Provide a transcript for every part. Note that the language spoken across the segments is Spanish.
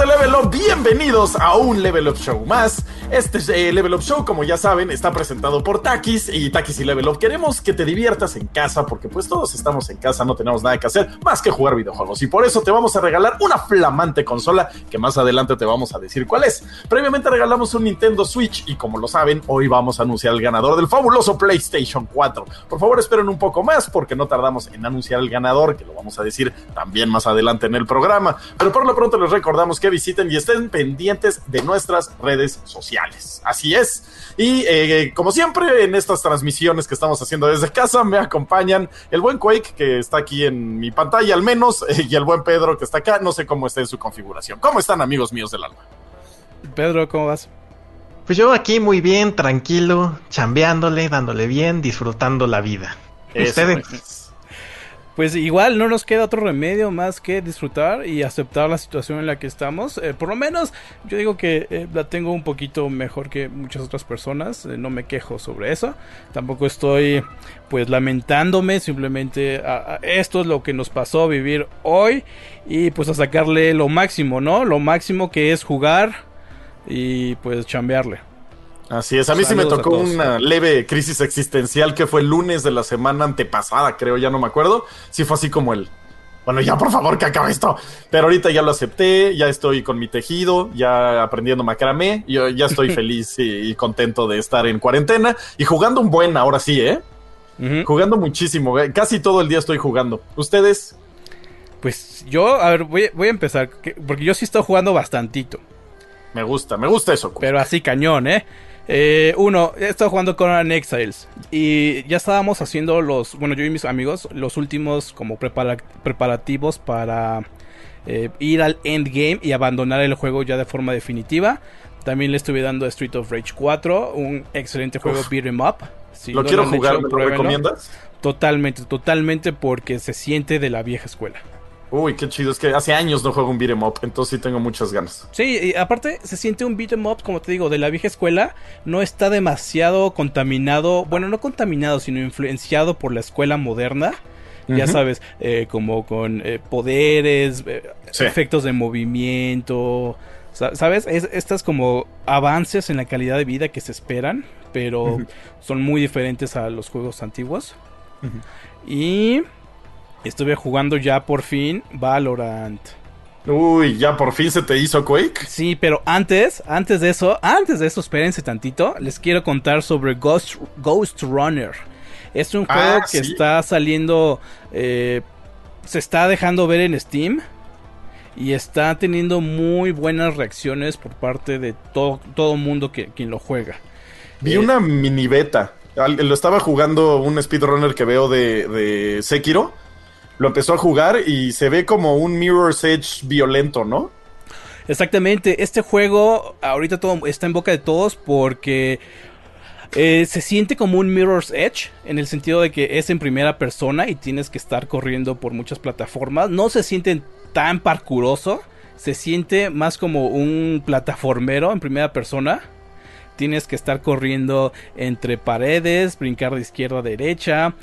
de bienvenidos a un Level Up Show más. Este eh, Level Up Show, como ya saben, está presentado por Takis y Takis y Level Up. Queremos que te diviertas en casa porque pues todos estamos en casa, no tenemos nada que hacer más que jugar videojuegos y por eso te vamos a regalar una flamante consola que más adelante te vamos a decir cuál es. Previamente regalamos un Nintendo Switch y como lo saben, hoy vamos a anunciar el ganador del fabuloso PlayStation 4. Por favor, esperen un poco más porque no tardamos en anunciar el ganador, que lo vamos a decir también más adelante en el programa. Pero por lo pronto les recordamos que visiten y estén pendientes de nuestras redes sociales. Así es. Y eh, como siempre, en estas transmisiones que estamos haciendo desde casa, me acompañan el buen Quake, que está aquí en mi pantalla al menos, y el buen Pedro, que está acá. No sé cómo está en su configuración. ¿Cómo están, amigos míos del alma? Pedro, ¿cómo vas? Pues yo aquí muy bien, tranquilo, chambeándole, dándole bien, disfrutando la vida. ¿Ustedes? Pues igual no nos queda otro remedio más que disfrutar y aceptar la situación en la que estamos. Eh, por lo menos yo digo que eh, la tengo un poquito mejor que muchas otras personas. Eh, no me quejo sobre eso. Tampoco estoy pues lamentándome. Simplemente esto es lo que nos pasó vivir hoy. Y pues a sacarle lo máximo, ¿no? Lo máximo que es jugar y pues chambearle. Así es, a mí sí me tocó una leve crisis existencial que fue el lunes de la semana antepasada, creo, ya no me acuerdo. Sí fue así como el, bueno, ya por favor que acabe esto. Pero ahorita ya lo acepté, ya estoy con mi tejido, ya aprendiendo macramé, yo ya estoy feliz y, contento de estar en cuarentena y jugando un buen, ahora sí, ¿eh? Jugando muchísimo, eh, casi todo el día estoy jugando. ¿Ustedes? Pues yo, a ver, voy, voy a empezar, porque yo sí estoy jugando bastantito. Me gusta, me gusta eso. Pero así cañón, ¿eh? Eh, uno, he estado jugando con Exiles y ya estábamos haciendo los, bueno, yo y mis amigos, los últimos como preparativos para eh, ir al endgame y abandonar el juego ya de forma definitiva. También le estuve dando Street of Rage 4, un excelente juego beat em up. lo quiero jugar, ¿me lo recomiendas? Totalmente, totalmente porque se siente de la vieja escuela. Uy, qué chido. Es que hace años no juego un beat'em up, entonces sí tengo muchas ganas. Sí, y aparte se siente un beat'em up, como te digo, de la vieja escuela. No está demasiado contaminado, bueno, no contaminado, sino influenciado por la escuela moderna. Ya sabes, eh, como con eh, poderes, eh, efectos de movimiento. ¿Sabes? Es, estas como avances en la calidad de vida que se esperan, pero son muy diferentes a los juegos antiguos. Y Estuve jugando ya por fin Valorant. Uy, ya por fin se te hizo Quake. Sí, pero antes, antes de eso, antes de eso, espérense tantito. Les quiero contar sobre Ghost, Ghost Runner. Es un juego ah, que está saliendo, eh, se está dejando ver en Steam y está teniendo muy buenas reacciones por parte de todo todo mundo que quien lo juega. Vi una mini beta. Lo estaba jugando un speedrunner que veo de, de Sekiro lo empezó a jugar y se ve como un Mirror's Edge violento, ¿no? Exactamente, este juego ahorita todo está en boca de todos porque eh, se siente como un Mirror's Edge en el sentido de que es en primera persona y tienes que estar corriendo por muchas plataformas. No se siente tan parkuroso, se siente más como un plataformero en primera persona. Tienes que estar corriendo entre paredes, brincar de izquierda a derecha.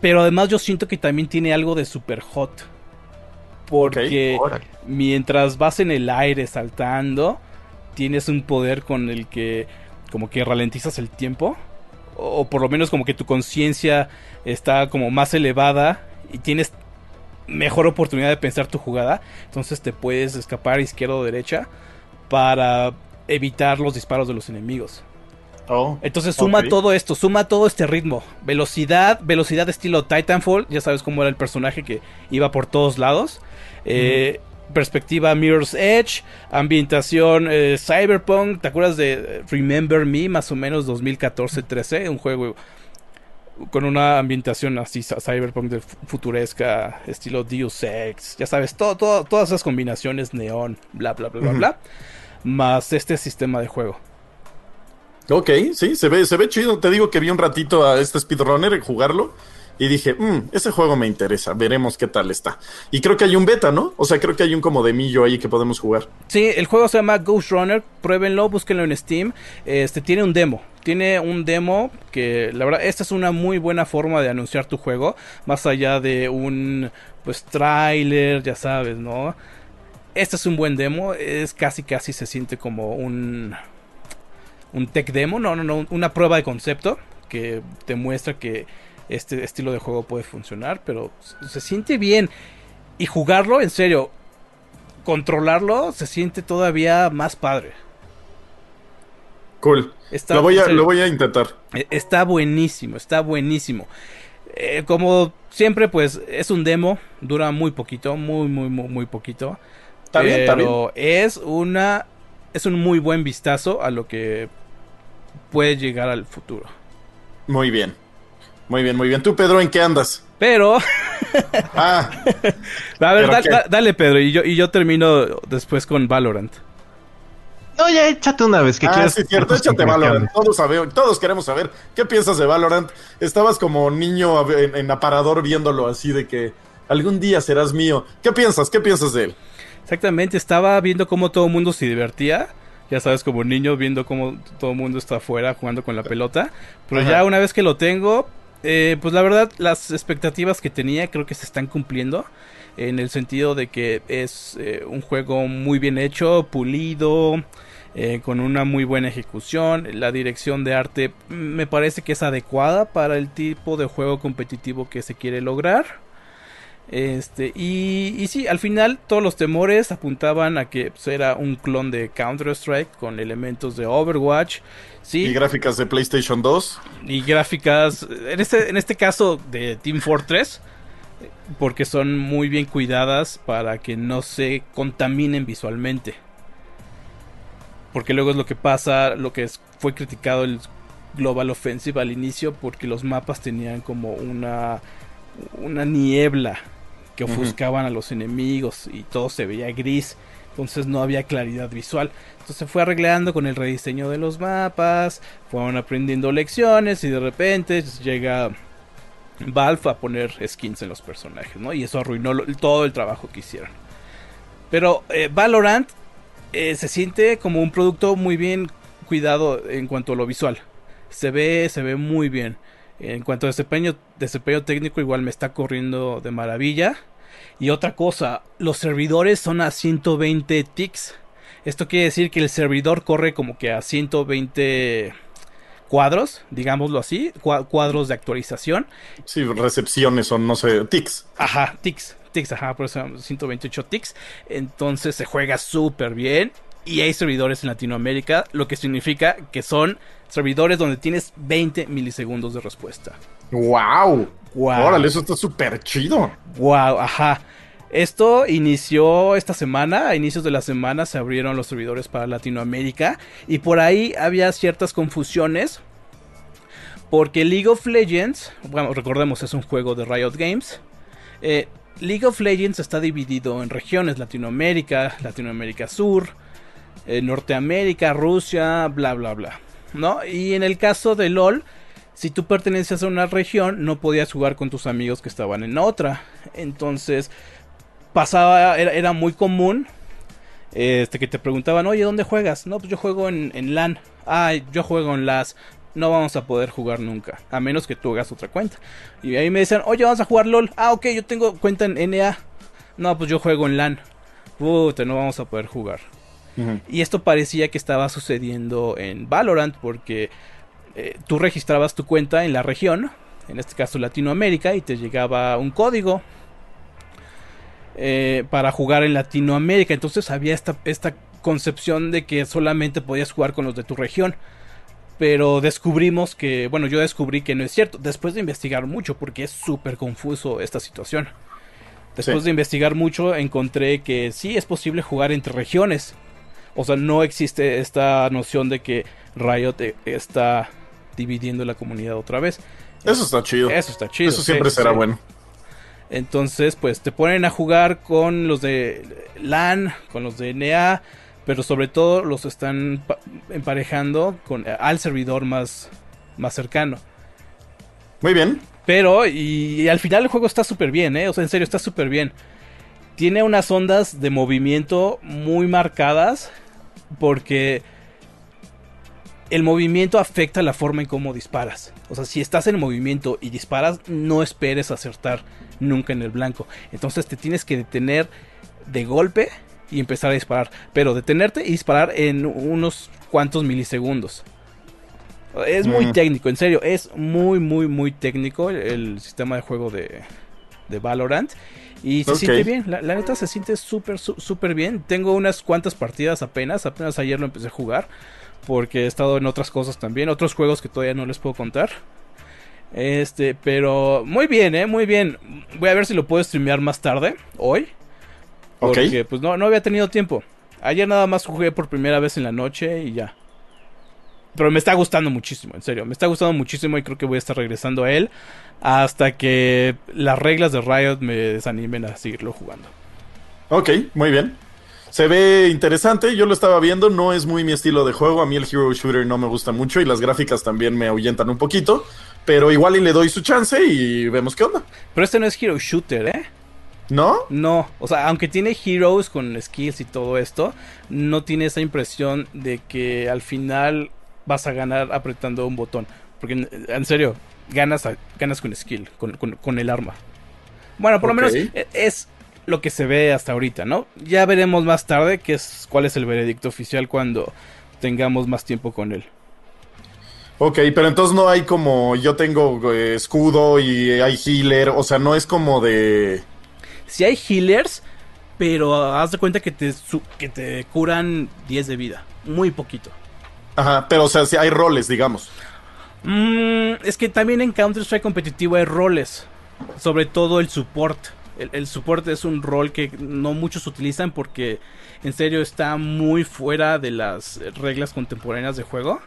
Pero además yo siento que también tiene algo de super hot. Porque mientras vas en el aire saltando, tienes un poder con el que como que ralentizas el tiempo. O por lo menos como que tu conciencia está como más elevada y tienes mejor oportunidad de pensar tu jugada. Entonces te puedes escapar izquierda o derecha para evitar los disparos de los enemigos. Oh, Entonces suma todo esto, suma todo este ritmo. Velocidad, velocidad estilo Titanfall. Ya sabes cómo era el personaje que iba por todos lados. Eh, perspectiva Mirror's Edge. Ambientación eh, Cyberpunk. ¿Te acuerdas de Remember Me? Más o menos 2014-13. Un juego con una ambientación así cyberpunk de futuresca, estilo Deus Ex, ya sabes, todo, todo, todas esas combinaciones neón, bla, bla, bla, bla, bla, más este sistema de juego. Ok, sí, se ve, se ve chido. Te digo que vi un ratito a este speedrunner jugarlo y dije, mmm, ese juego me interesa, veremos qué tal está. Y creo que hay un beta, ¿no? O sea, creo que hay un como de millo ahí que podemos jugar. Sí, el juego se llama Ghost Runner, pruébenlo, búsquenlo en Steam. Este tiene un demo, tiene un demo que la verdad esta es una muy buena forma de anunciar tu juego, más allá de un pues tráiler, ya sabes, ¿no? Este es un buen demo, es casi casi se siente como un un tech demo, no, no, no, una prueba de concepto que te muestra que este estilo de juego puede funcionar, pero se siente bien y jugarlo en serio, controlarlo se siente todavía más padre. Cool. lo, voy a, lo voy a intentar. E, está buenísimo, está buenísimo. Eh, como siempre, pues es un demo, dura muy poquito, muy, muy, muy, muy poquito. Está bien, está bien. es una. Es un muy buen vistazo a lo que puede llegar al futuro. Muy bien. Muy bien, muy bien. ¿Tú, Pedro, en qué andas? Pero. ah. A ver, dale, Pedro, y yo, y yo termino después con Valorant. No, ya échate una vez que ah, quieras. Sí, cierto, échate Valorant. Todos, sabemos, todos queremos saber qué piensas de Valorant. Estabas como niño en, aparador viéndolo así de que algún día serás mío. ¿Qué piensas? ¿Qué piensas de él? Exactamente, estaba viendo cómo todo el mundo se divertía. Ya sabes, como niño viendo cómo todo el mundo está afuera jugando con la pelota. Pero ya una vez que lo tengo, eh, pues la verdad, las expectativas que tenía creo que se están cumpliendo. En el sentido de que es eh, un juego muy bien hecho, pulido. Eh, con una muy buena ejecución. La dirección de arte me parece que es adecuada para el tipo de juego competitivo que se quiere lograr. Este, y, y sí, al final todos los temores apuntaban a que pues, era un clon de Counter-Strike con elementos de Overwatch. ¿sí? Y gráficas de PlayStation 2. Y gráficas, en este, en este caso, de Team Fortress. Porque son muy bien cuidadas para que no se contaminen visualmente. Porque luego es lo que pasa, lo que fue criticado el Global Offensive al inicio, porque los mapas tenían como una, una niebla que ofuscaban a los enemigos y todo se veía gris. Entonces no había claridad visual. Entonces se fue arreglando con el rediseño de los mapas. Fueron aprendiendo lecciones y de repente llega Valve a poner skins en los personajes, ¿no? Y eso arruinó todo el trabajo que hicieron. Pero eh, Valorant eh, se siente como un producto muy bien cuidado en cuanto a lo visual. Se ve, se ve muy bien. En cuanto a desempeño, desempeño técnico, igual me está corriendo de maravilla. Y otra cosa, los servidores son a 120 ticks. Esto quiere decir que el servidor corre como que a 120 cuadros, digámoslo así, cuadros de actualización. Sí, recepciones son, no sé, ticks. Ajá, ticks ticks, ajá, por eso 128 ticks. Entonces se juega súper bien. Y hay servidores en Latinoamérica, lo que significa que son servidores donde tienes 20 milisegundos de respuesta. ¡Wow! wow. Órale, eso está súper chido. ¡Wow! Ajá. Esto inició esta semana, a inicios de la semana se abrieron los servidores para Latinoamérica y por ahí había ciertas confusiones porque League of Legends, bueno, recordemos es un juego de Riot Games, eh, League of Legends está dividido en regiones, Latinoamérica, Latinoamérica Sur, eh, Norteamérica, Rusia, bla, bla, bla. ¿No? Y en el caso de LOL, si tú pertenecías a una región, no podías jugar con tus amigos que estaban en otra. Entonces, pasaba, era, muy común este, que te preguntaban, oye, ¿dónde juegas? No, pues yo juego en, en LAN. Ah, yo juego en LAS no vamos a poder jugar nunca. A menos que tú hagas otra cuenta. Y ahí me dicen, oye, vamos a jugar LOL. Ah, ok, yo tengo cuenta en NA. No, pues yo juego en LAN. Puta, no vamos a poder jugar. Y esto parecía que estaba sucediendo en Valorant porque eh, tú registrabas tu cuenta en la región, en este caso Latinoamérica, y te llegaba un código eh, para jugar en Latinoamérica. Entonces había esta, esta concepción de que solamente podías jugar con los de tu región pero descubrimos que, bueno, yo descubrí que no es cierto, después de investigar mucho, porque es súper confuso esta situación. Después de investigar mucho, encontré que sí es posible jugar entre regiones. O sea, no existe esta noción de que Riot eh, está dividiendo la comunidad otra vez. Eso está chido. Eso está chido. Eso siempre será bueno. Entonces, pues te ponen a jugar con los de LAN, con los de NA, pero sobre todo los están emparejando con, eh, al servidor más, más cercano. Muy bien. Pero, y, al final el juego está súper bien, ¿eh? O sea, en serio, está súper bien. Tiene unas ondas de movimiento muy marcadas porque el movimiento afecta la forma en cómo disparas. O sea, si estás en movimiento y disparas, no esperes acertar nunca en el blanco. Entonces te tienes que detener de golpe y empezar a disparar. Pero detenerte y disparar en unos cuantos milisegundos. Es muy Mm. técnico, en serio, es muy, muy, muy técnico el, el sistema de juego de, de Valorant. Y se siente bien, la, la neta se siente súper, súper bien. Tengo unas cuantas partidas apenas, apenas ayer lo empecé a jugar. Porque he estado en otras cosas también, otros juegos que todavía no les puedo contar. Este, pero muy bien, eh, muy bien. Voy a ver si lo puedo streamear más tarde, hoy. Porque pues no, no había tenido tiempo. Ayer nada más jugué por primera vez en la noche y ya. Pero me está gustando muchísimo, en serio. Me está gustando muchísimo y creo que voy a estar regresando a él hasta que las reglas de Riot me desanimen a seguirlo jugando. Ok, muy bien. Se ve interesante, yo lo estaba viendo, no es muy mi estilo de juego, a mí el Hero Shooter no me gusta mucho y las gráficas también me ahuyentan un poquito, pero igual y le doy su chance y vemos qué onda. Pero este no es Hero Shooter, ¿eh? ¿No? No, o sea, aunque tiene heroes con skills y todo esto, no tiene esa impresión de que al final vas a ganar apretando un botón. Porque en, serio, ganas, a- ganas con skill, con, con- con el arma. Bueno, por lo menos e- es lo que se ve hasta ahorita, ¿no? Ya veremos más tarde qué es, cuál es el veredicto oficial cuando tengamos más tiempo con él. Ok, pero entonces no hay como yo tengo eh, escudo y hay healer, o sea, no es como de... Si hay healers, pero haz de cuenta que te, que te curan 10 de vida. Muy poquito. Ajá, pero o sea, si hay roles, digamos. Mm, es que también en Counter-Strike competitivo hay roles. Sobre todo el support. El, el support es un rol que no muchos utilizan porque en serio está muy fuera de las reglas contemporáneas de juego.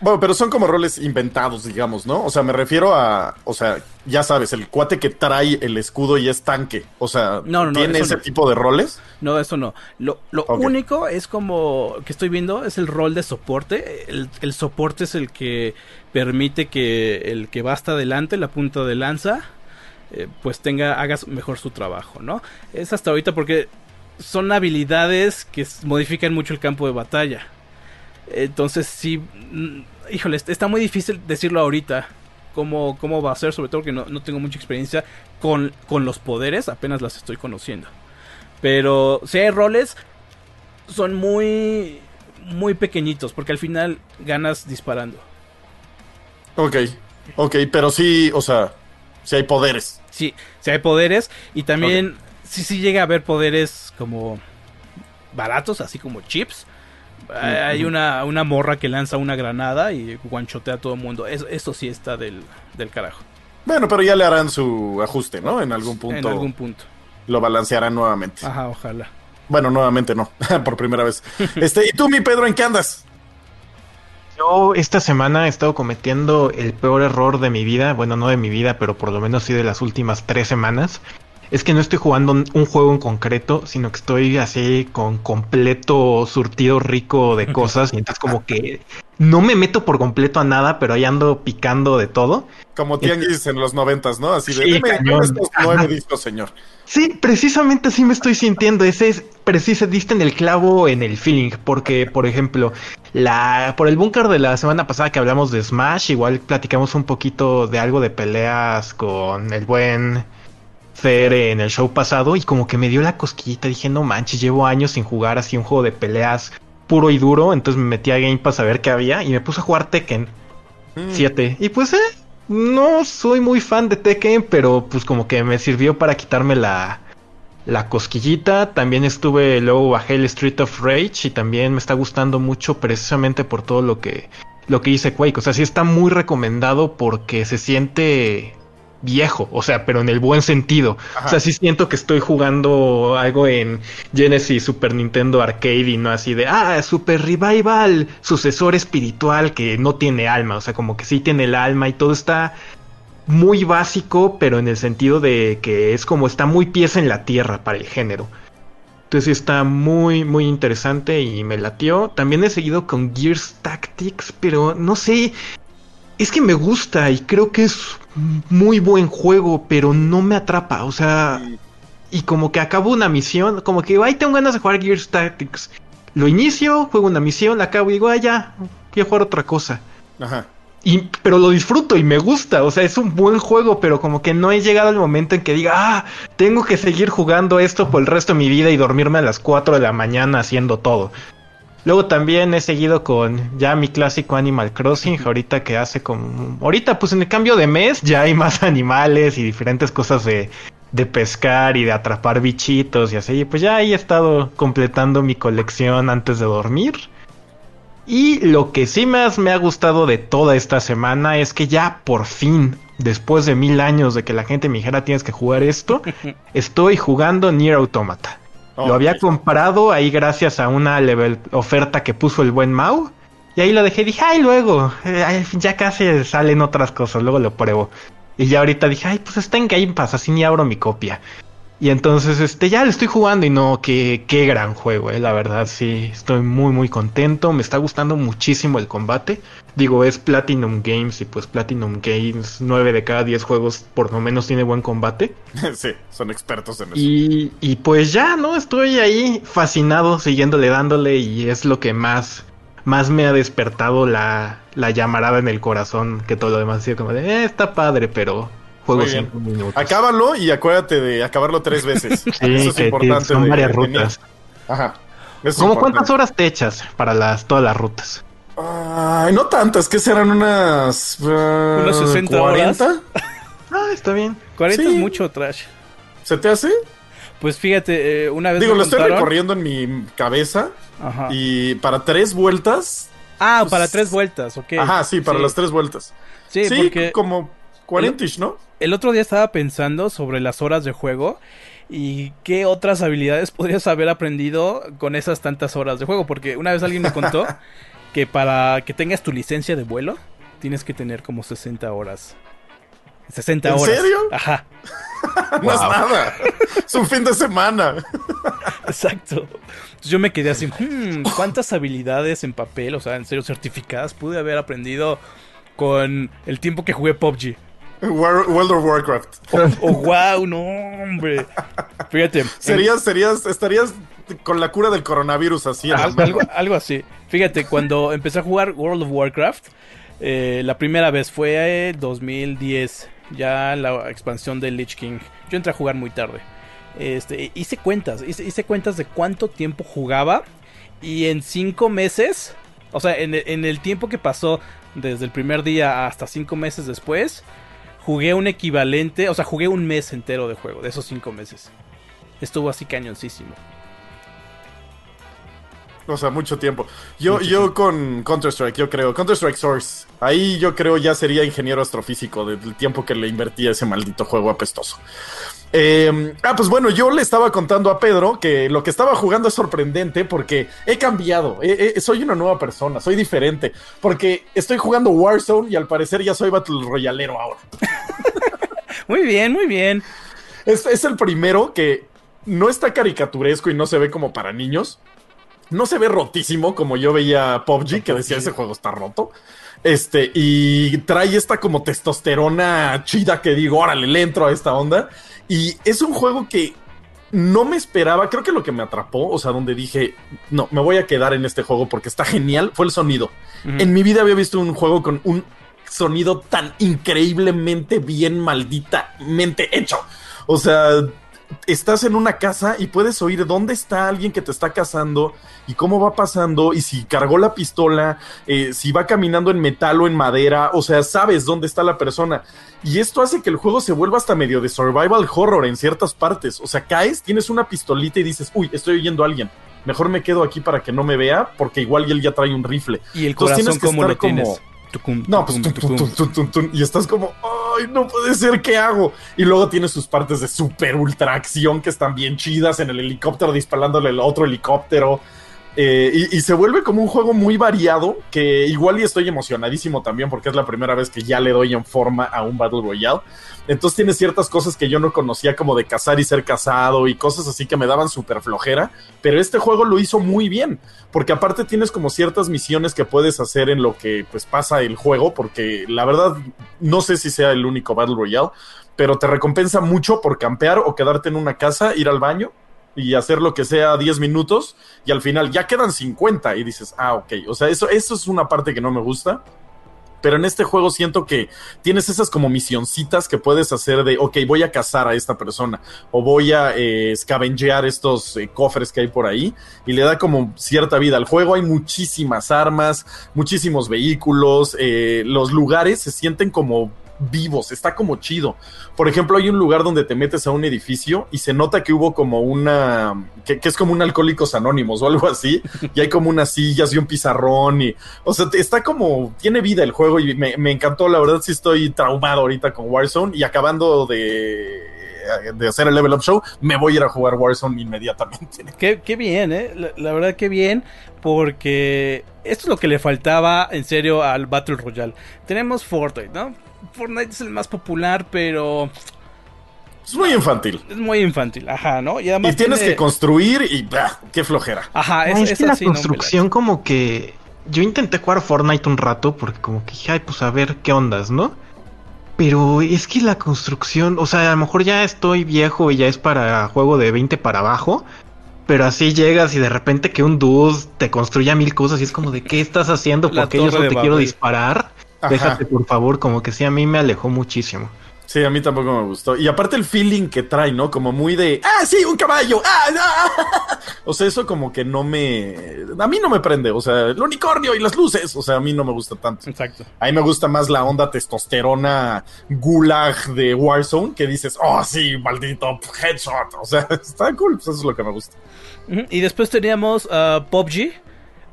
Bueno, pero son como roles inventados, digamos, ¿no? O sea, me refiero a, o sea, ya sabes, el cuate que trae el escudo y es tanque. O sea, No, no, no, ¿tiene ese no. tipo de roles? No, eso no. Lo, lo único es como que estoy viendo es el rol de soporte. El, el soporte es el que permite que el que va hasta adelante, la punta de lanza, eh, pues tenga, haga su- mejor su trabajo, ¿no? Es hasta ahorita porque son habilidades que modifican mucho el campo de batalla. Entonces sí, mm, híjole, est- está muy difícil decirlo ahorita. Cómo, cómo va a ser, sobre todo que no, no tengo mucha experiencia con, con los poderes, apenas las estoy conociendo. Pero si hay roles, son muy, muy pequeñitos, porque al final ganas disparando. Ok, ok, pero sí, o sea, sí hay poderes. Sí, si hay poderes y también sí, sí llega a haber poderes como baratos, así como chips. Hay una, una morra que lanza una granada y guanchotea a todo el mundo. Eso, eso sí está del, del carajo. Bueno, pero ya le harán su ajuste, ¿no? En algún punto En algún punto. lo balancearán nuevamente. Ajá, ojalá. Bueno, nuevamente no, por primera vez. Este, ¿y tú, mi Pedro, en qué andas? Yo esta semana he estado cometiendo el peor error de mi vida, bueno, no de mi vida, pero por lo menos sí de las últimas tres semanas. Es que no estoy jugando un juego en concreto, sino que estoy así con completo surtido rico de cosas y entonces como que no me meto por completo a nada, pero ahí ando picando de todo. Como tianguis en los noventas, ¿no? Así de, Sí, cañón. deme estos nueve discos, señor. Sí, precisamente así me estoy sintiendo. Ese es preciso, diste en el clavo en el feeling. Porque, por ejemplo, la por el búnker de la semana pasada que hablamos de Smash, igual platicamos un poquito de algo de peleas con el buen Fer en el show pasado. Y como que me dio la cosquillita. Dije, no manches, llevo años sin jugar así un juego de peleas puro y duro. Entonces me metí a Game Pass a ver qué había. Y me puse a jugar Tekken. Mm. 7. Y pues, eh, no soy muy fan de Tekken, pero pues como que me sirvió para quitarme la, la cosquillita. También estuve, luego bajé el Street of Rage y también me está gustando mucho precisamente por todo lo que, lo que dice Quake. O sea, sí está muy recomendado porque se siente viejo, o sea, pero en el buen sentido. Ajá. O sea, sí siento que estoy jugando algo en Genesis, Super Nintendo Arcade y no así de, ah, Super Revival, sucesor espiritual que no tiene alma, o sea, como que sí tiene el alma y todo está muy básico, pero en el sentido de que es como está muy pieza en la tierra para el género. Entonces sí está muy, muy interesante y me latió. También he seguido con Gears Tactics, pero no sé, es que me gusta y creo que es muy buen juego, pero no me atrapa, o sea, y como que acabo una misión, como que, ay, tengo ganas de jugar Gears Tactics. Lo inicio, juego una misión, la acabo y digo, ah, ya, quiero jugar otra cosa. Ajá. y, pero lo disfruto y me gusta, o sea, es un buen juego, pero como que no he llegado al momento en que diga, ah, tengo que seguir jugando esto por el resto de mi vida y dormirme a las 4 de la mañana haciendo todo. Luego también he seguido con ya mi clásico Animal Crossing, ahorita que hace como... Ahorita pues en el cambio de mes ya hay más animales y diferentes cosas de, de pescar y de atrapar bichitos y así. Pues ya he estado completando mi colección antes de dormir. Y lo que sí más me ha gustado de toda esta semana es que ya por fin, después de mil años de que la gente me dijera tienes que jugar esto, estoy jugando Nier Automata. Lo había comprado ahí gracias a una level oferta que puso el buen Mau. Y ahí lo dejé, dije, ay, luego, eh, ya casi salen otras cosas, luego lo pruebo. Y ya ahorita dije, ay, pues está en Game Pass, así ni abro mi copia. Y entonces, este, ya lo estoy jugando y no, qué, qué gran juego, eh, la verdad, sí, estoy muy, muy contento, me está gustando muchísimo el combate. Digo, es Platinum Games y pues Platinum Games, 9 de cada 10 juegos por lo menos tiene buen combate. sí, son expertos en eso. Y, y pues ya, ¿no? Estoy ahí fascinado, siguiéndole, dándole y es lo que más, más me ha despertado la, la llamarada en el corazón que todo lo demás. Así como de, eh, está padre, pero juego cinco minutos. Acábalo y acuérdate de acabarlo tres veces. sí, Eso es importante. Son varias rutas. Ajá. ¿Cómo cuántas horas te echas para las, todas las rutas? Ay, no tantas, que serán unas. Uh, ¿Unas 60 40? Horas? Ah, está bien. 40 es mucho trash. ¿Se te hace? Pues fíjate, eh, una vez. Digo, lo estoy recorriendo en mi cabeza. Ajá. Y para tres vueltas. Ah, pues... para tres vueltas, ok. Ajá, sí, para sí. las tres vueltas. Sí, sí porque como 40 ¿no? El otro día estaba pensando sobre las horas de juego y qué otras habilidades podrías haber aprendido con esas tantas horas de juego. Porque una vez alguien me contó que para que tengas tu licencia de vuelo tienes que tener como 60 horas. 60 ¿En horas. ¿En serio? Ajá. no wow. es nada. Es un fin de semana. Exacto. Entonces yo me quedé así, hmm, ¿cuántas habilidades en papel, o sea, en serio certificadas, pude haber aprendido con el tiempo que jugué PUBG? World of Warcraft. Oh, oh, wow, no, hombre. Fíjate. Serías, serías, estarías con la cura del coronavirus así. Algo, algo, algo, así. Fíjate, cuando empecé a jugar World of Warcraft, eh, la primera vez fue 2010, ya la expansión de Lich King. Yo entré a jugar muy tarde. Este, hice cuentas, hice, hice cuentas de cuánto tiempo jugaba y en cinco meses, o sea, en, en el tiempo que pasó desde el primer día hasta cinco meses después, jugué un equivalente, o sea, jugué un mes entero de juego, de esos cinco meses. Estuvo así cañoncísimo. O sea, mucho tiempo. Yo, mucho yo tiempo. con Counter-Strike, yo creo. Counter-Strike Source. Ahí yo creo ya sería ingeniero astrofísico del tiempo que le invertí a ese maldito juego apestoso. Eh, ah, pues bueno, yo le estaba contando a Pedro que lo que estaba jugando es sorprendente porque he cambiado. Eh, eh, soy una nueva persona, soy diferente. Porque estoy jugando Warzone y al parecer ya soy Battle Royalero ahora. muy bien, muy bien. Es, es el primero que no está caricaturesco y no se ve como para niños no se ve rotísimo como yo veía PUBG, que decía ese juego está roto. Este, y trae esta como testosterona chida que digo, órale, le entro a esta onda. Y es un juego que no me esperaba, creo que lo que me atrapó, o sea, donde dije, no, me voy a quedar en este juego porque está genial, fue el sonido. Uh -huh. En mi vida había visto un juego con un sonido tan increíblemente bien, malditamente hecho. O sea, estás en una casa y puedes oír dónde está alguien que te está cazando y cómo va pasando y si cargó la pistola, eh, si va caminando en metal o en madera, o sea, sabes dónde está la persona. Y esto hace que el juego se vuelva hasta medio de survival horror en ciertas partes. O sea, caes, tienes una pistolita y dices, uy, estoy oyendo a alguien. Mejor me quedo aquí para que no me vea, porque igual él ya trae un rifle. Y el corazón, Entonces, tienes que estar como... Tienes? Tucum, no, pues tucum, tum, y estás como, ay, no puede ser, ¿qué hago? Y luego tienes sus partes de super ultra acción que están bien chidas en el helicóptero disparándole al otro helicóptero. Eh, y, se vuelve como un juego muy variado que igual y estoy emocionadísimo también porque es la primera vez que ya le doy en forma a un Battle Royale. Entonces tiene ciertas cosas que yo no conocía como de cazar y ser cazado y cosas así que me daban súper flojera, pero este juego lo hizo muy bien, porque aparte tienes como ciertas misiones que puedes hacer en lo que pues pasa el juego, porque la verdad no sé si sea el único Battle Royale, pero te recompensa mucho por campear o quedarte en una casa, ir al baño y hacer lo que sea 10 minutos y al final ya quedan 50 y dices, ah, ok, o sea, eso, eso es una parte que no me gusta. pero en este juego siento que tienes esas como misioncitas que puedes hacer de, ok, voy a cazar a esta persona o voy a eh, estos eh, cofres que hay por ahí y le da como cierta vida al juego. Hay muchísimas armas, muchísimos vehículos, eh, los lugares se sienten como vivos, está como chido. Por ejemplo, hay un lugar donde te metes a un edificio y se nota que hubo como una, que, es como un alcohólicos anónimos o algo así, y hay como unas sillas y un pizarrón y, o sea, está como, tiene vida el juego y me, me encantó, la verdad sí estoy traumado ahorita con Warzone y acabando de de hacer el level up show, me voy a ir a jugar Warzone inmediatamente. Qué, bien, ¿eh? La, la, verdad que bien, porque esto es lo que le faltaba en serio al Battle Royale. Tenemos Fortnite, ¿no? Fortnite es el más popular, pero es muy infantil. Es muy infantil, ajá, ¿no? Y, además tienes que construir y bah, qué flojera. Ajá, es, que la construcción como que yo intenté jugar Fortnite un rato porque como que dije, ay, pues a ver qué ondas, ¿no? Pero es que la construcción, o sea, a lo mejor ya estoy viejo y ya es para juego de 20 para abajo, pero así llegas y de repente que un dude te construya mil cosas y es como de qué estás haciendo porque yo solo te quiero disparar. Déjate, por favor, como que sí, a mí me alejó muchísimo. Sí, a mí tampoco me gustó. Y aparte el feeling que trae, ¿no? Como muy de, ah, sí, un caballo, ah, ah. O sea, eso como que no me... A mí no me prende, o sea, el unicornio y las luces, o sea, a mí no me gusta tanto. Exacto. A mí me gusta más la onda testosterona gulag de Warzone, que dices, oh, sí, maldito headshot. O sea, está cool, pues eso es lo que me gusta. Y después teníamos uh, PUBG.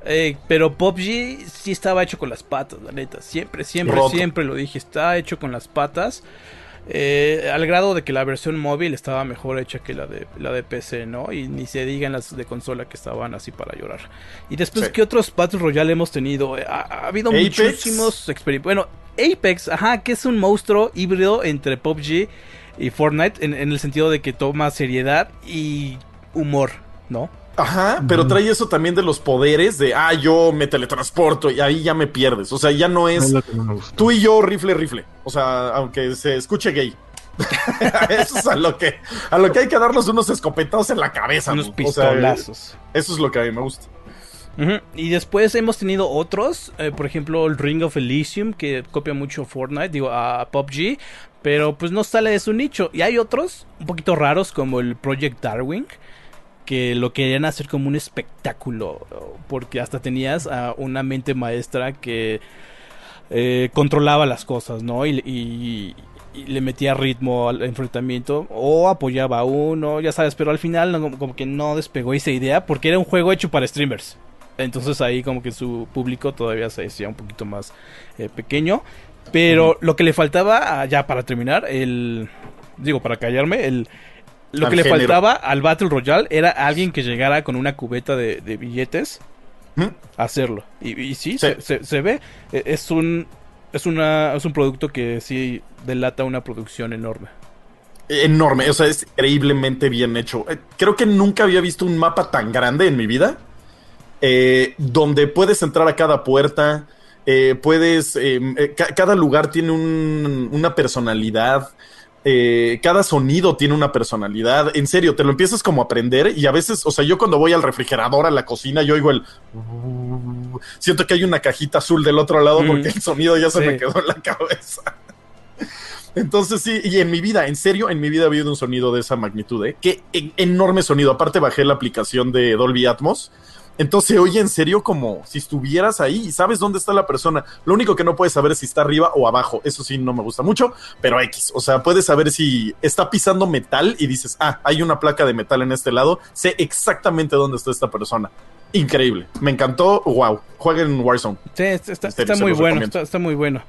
Eh, pero PUBG sí estaba hecho con las patas, la neta. Siempre, siempre, siempre lo dije. Está hecho con las patas. Eh, al grado de que la versión móvil estaba mejor hecha que la de, la de PC, ¿no? Y ni se digan las de consola que estaban así para llorar. Y después, ¿qué otros Battle Royale hemos tenido? Eh, ha, habido muchísimos experimentos. Bueno, Apex, ajá, que es un monstruo híbrido entre PUBG y Fortnite en el sentido de que toma seriedad y humor, ¿no? Ajá, pero trae eso también de los poderes de, ah, yo me teletransporto y ahí ya me pierdes. O sea, ya no es tú y yo rifle, rifle. O sea, aunque se escuche gay. eso es a lo que a lo que hay que darnos unos escopetados en la cabeza. Unos pistolazos. eso es lo que a mí me gusta. Y después hemos tenido otros, eh, por ejemplo el Ring of Elysium, que copia mucho Fortnite, digo, a PUBG, pero pues no sale de su nicho. Y hay otros un poquito raros como el Project Darwin, que lo querían hacer como un espectáculo, porque hasta tenías a una mente maestra que eh, controlaba las cosas, ¿no? Y, le metía ritmo al enfrentamiento o apoyaba a uno, ya sabes, pero al final como que no despegó esa idea porque era un juego hecho para streamers. Entonces ahí como que su público todavía se decía un poquito más eh, pequeño. Pero lo que le faltaba, ah, ya para terminar, el... Digo, para callarme, el, lo que le faltaba al Battle Royale era alguien que llegara con una cubeta de, billetes ¿Mm? a hacerlo. Y, sí, Se, ve. E, es un, es, una, es un producto que sí delata una producción enorme. Enorme, o sea, es increíblemente bien hecho. Eh, creo que nunca había visto un mapa tan grande en mi vida. Eh, donde puedes entrar a cada puerta. Eh, puedes. cada lugar tiene una personalidad. Eh, cada sonido tiene una personalidad. En serio, te lo empiezas como a aprender y a veces, o sea, yo cuando voy al refrigerador, a la cocina, yo oigo el... Siento que hay una cajita azul del otro lado mm. porque el sonido ya se me quedó en la cabeza. Entonces sí, y en mi vida, en serio, en mi vida ha habido un sonido de esa magnitud, ¿eh? Qué enorme sonido. Aparte bajé la aplicación de Dolby Atmos entonces se oye en serio como si estuvieras ahí y sabes dónde está la persona. Lo único que no puedes saber es si está arriba o abajo. Eso sí no me gusta mucho, pero X. O sea, puedes saber si está pisando metal y dices, ah, hay una placa de metal en este lado. Sé exactamente dónde está esta persona. Increíble. Me encantó. Wow. Jueguen Warzone. Sí, está, muy bueno. está muy bueno.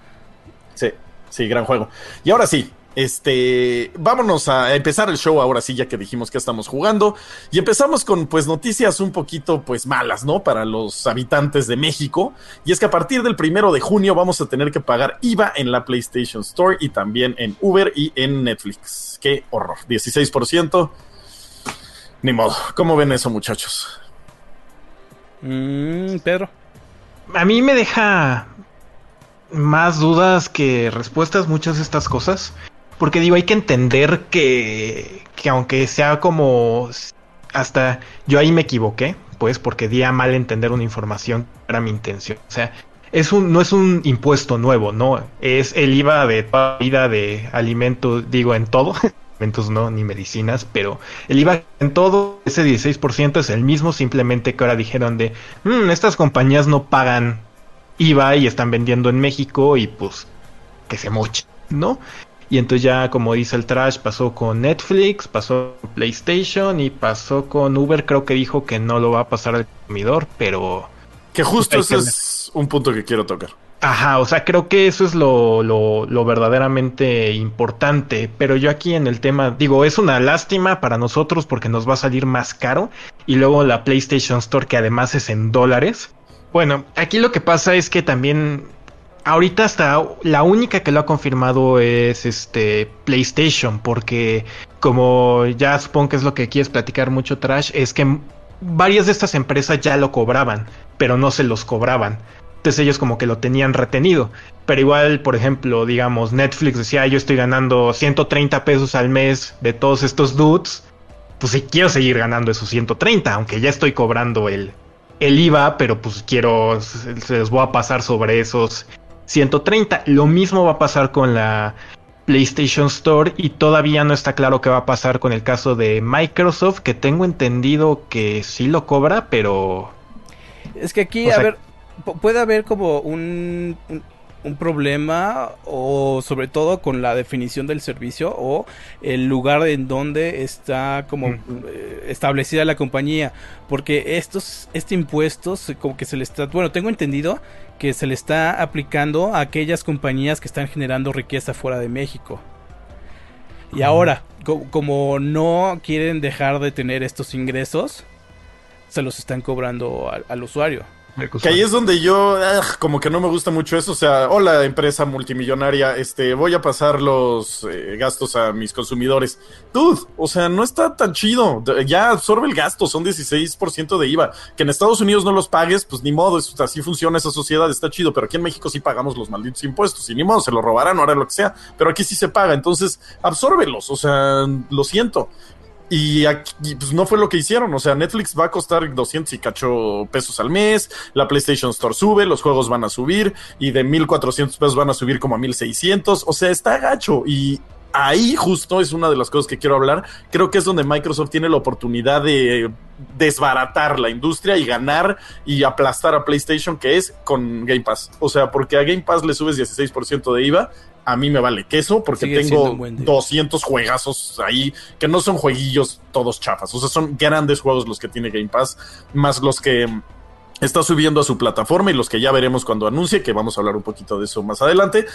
Sí, sí, gran juego. Y ahora sí, este, vámonos a empezar el show ahora sí, ya que dijimos que estamos jugando. Y empezamos con pues noticias un poquito pues malas, ¿no? Para los habitantes de México. Y es que a partir del primero de junio vamos a tener que pagar IVA en la PlayStation Store y también en Uber y en Netflix. Qué horror. 16%. Ni modo. ¿Cómo ven eso, muchachos? Mm, Pedro. A mí me deja más dudas que respuestas muchas de estas cosas. Porque digo, hay que entender que, que aunque sea como hasta yo ahí me equivoqué, pues porque di a mal entender una información era mi intención. O sea, es un, no es un impuesto nuevo, no, es el IVA de toda vida de alimentos, digo en todo, alimentos no, ni medicinas, pero el IVA en todo, ese 16% es el mismo, simplemente que ahora dijeron de, "Mm, estas compañías no pagan IVA y están vendiendo en México y pues que se moche, ¿no? Y entonces ya, como dice el trash, pasó con Netflix, pasó con PlayStation y pasó con Uber. Creo que dijo que no lo va a pasar al consumidor, pero... Que justo ese que es un punto que quiero tocar. Ajá, o sea, creo que eso es lo, lo, lo verdaderamente importante. Pero yo aquí en el tema, digo, es una lástima para nosotros porque nos va a salir más caro. Y luego la PlayStation Store, que además es en dólares. Bueno, aquí lo que pasa es que también ahorita hasta la única que lo ha confirmado es este PlayStation, porque como ya supongo que es lo que quieres platicar mucho Trash, es que varias de estas empresas ya lo cobraban, pero no se los cobraban. Entonces ellos como que lo tenían retenido. Pero igual, por ejemplo, digamos, Netflix decía, yo estoy ganando 130 pesos al mes de todos estos dudes. Pues sí quiero seguir ganando esos 130, aunque ya estoy cobrando el, el IVA, pero pues quiero, se los voy a pasar sobre esos 130. Lo mismo va a pasar con la PlayStation Store y todavía no está claro qué va a pasar con el caso de Microsoft, que tengo entendido que sí lo cobra, pero... Es que aquí, O a ver, pu- puede haber como un, un, un problema o sobre todo con la definición del servicio o el lugar en donde está como Mm. eh, establecida la compañía. Porque estos, este impuesto como que se le está, bueno, tengo entendido que se le está aplicando a aquellas compañías que están generando riqueza fuera de México. Y ahora, co- como no quieren dejar de tener estos ingresos, se los están cobrando al- al usuario. Que ahí es donde yo, ah, como que no me gusta mucho eso. O sea, hola, empresa multimillonaria, este, voy a pasar los eh, gastos a mis consumidores. Dude, o sea, no está tan chido. Ya absorbe el gasto, son 16% de IVA. Que en Estados Unidos no los pagues, pues ni modo, es- así funciona esa sociedad, está chido. Pero aquí en México sí pagamos los malditos impuestos y ni modo, se lo robarán o harán lo que sea. Pero aquí sí se paga, entonces absórbelos, o sea, lo siento. Y aquí, pues no fue lo que hicieron. O sea, Netflix va a costar 200 y cacho pesos al mes. La PlayStation Store sube, los juegos van a subir. Y de 1400 pesos van a subir como a 1600. O sea, está gacho. Y ahí justo es una de las cosas que quiero hablar. Creo que es donde Microsoft tiene la oportunidad de desbaratar la industria y ganar y aplastar a PlayStation, que es con Game Pass. O sea, porque a Game Pass le subes 16% de IVA. A mí me vale queso porque Sigue tengo un buen deal. 200 juegazos ahí que no son jueguillos todos chafas. O sea, son grandes juegos los que tiene Game Pass, más los que está subiendo a su plataforma y los que ya veremos cuando anuncie, que vamos a hablar un poquito de eso más adelante.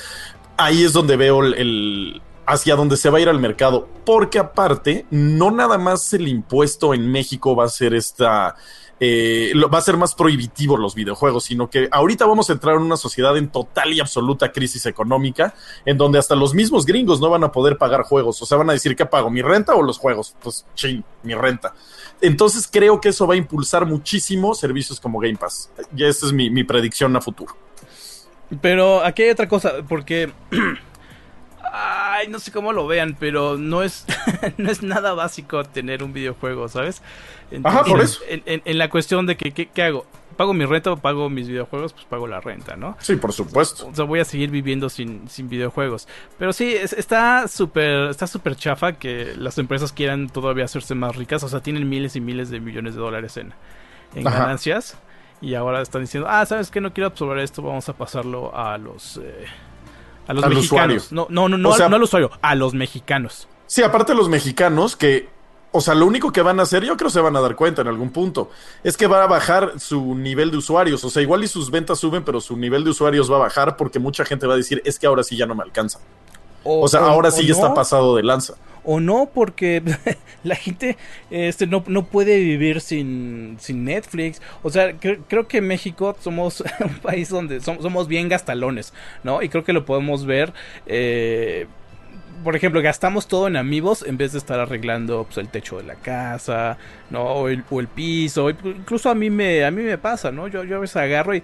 Ahí es donde veo el, el- hacia donde se va a ir al mercado, porque aparte, no nada más el impuesto en México va a ser esta... eh, lo- va a ser más prohibitivo los videojuegos, sino que ahorita vamos a entrar en una sociedad en total y absoluta crisis económica, en donde hasta los mismos gringos no van a poder pagar juegos. O sea, van a decir, ¿qué pago? ¿Mi renta o los juegos? Pues, ching, mi renta. Entonces creo que eso va a impulsar muchísimo servicios como Game Pass. Y esa es mi, mi predicción a futuro. Pero aquí hay otra cosa, porque... Ay, no sé cómo lo vean, pero no es, no es nada básico tener un videojuego, ¿sabes? Ajá, por eso. En, en- en la cuestión de que, ¿qué, qué hago? ¿Pago mi renta o pago mis videojuegos? Pues pago la renta, ¿no? Sí, por supuesto. O sea, voy a seguir viviendo sin, sin videojuegos. Pero sí, es- está súper está súper chafa que las empresas quieran todavía hacerse más ricas. O sea, tienen miles y miles de millones de dólares en, en ganancias. Y ahora están diciendo, ah, ¿sabes qué? No quiero absorber esto, vamos a pasarlo a los... eh, a los Al mexicanos. usuario. No, no, no, O sea- no al usuario, a los mexicanos. Sí, aparte los mexicanos que, o sea, lo único que van a hacer, yo creo se van a dar cuenta en algún punto, es que va a bajar su nivel de usuarios. O sea, igual y sus ventas suben, pero su nivel de usuarios va a bajar porque mucha gente va a decir, es que ahora sí ya no me alcanza. O sea, ahora sí ya no, está pasado de lanza. O no, porque la gente este, no, no puede vivir sin, sin Netflix. O sea, cre- creo que México somos un país donde som- somos bien gastalones, ¿no? Y creo que lo podemos ver. eh, por ejemplo, gastamos todo en amigos en vez de estar arreglando pues, el techo de la casa, ¿no? O el, o el piso. Incluso a mí me, a mí me pasa, ¿no? Yo, yo a veces agarro y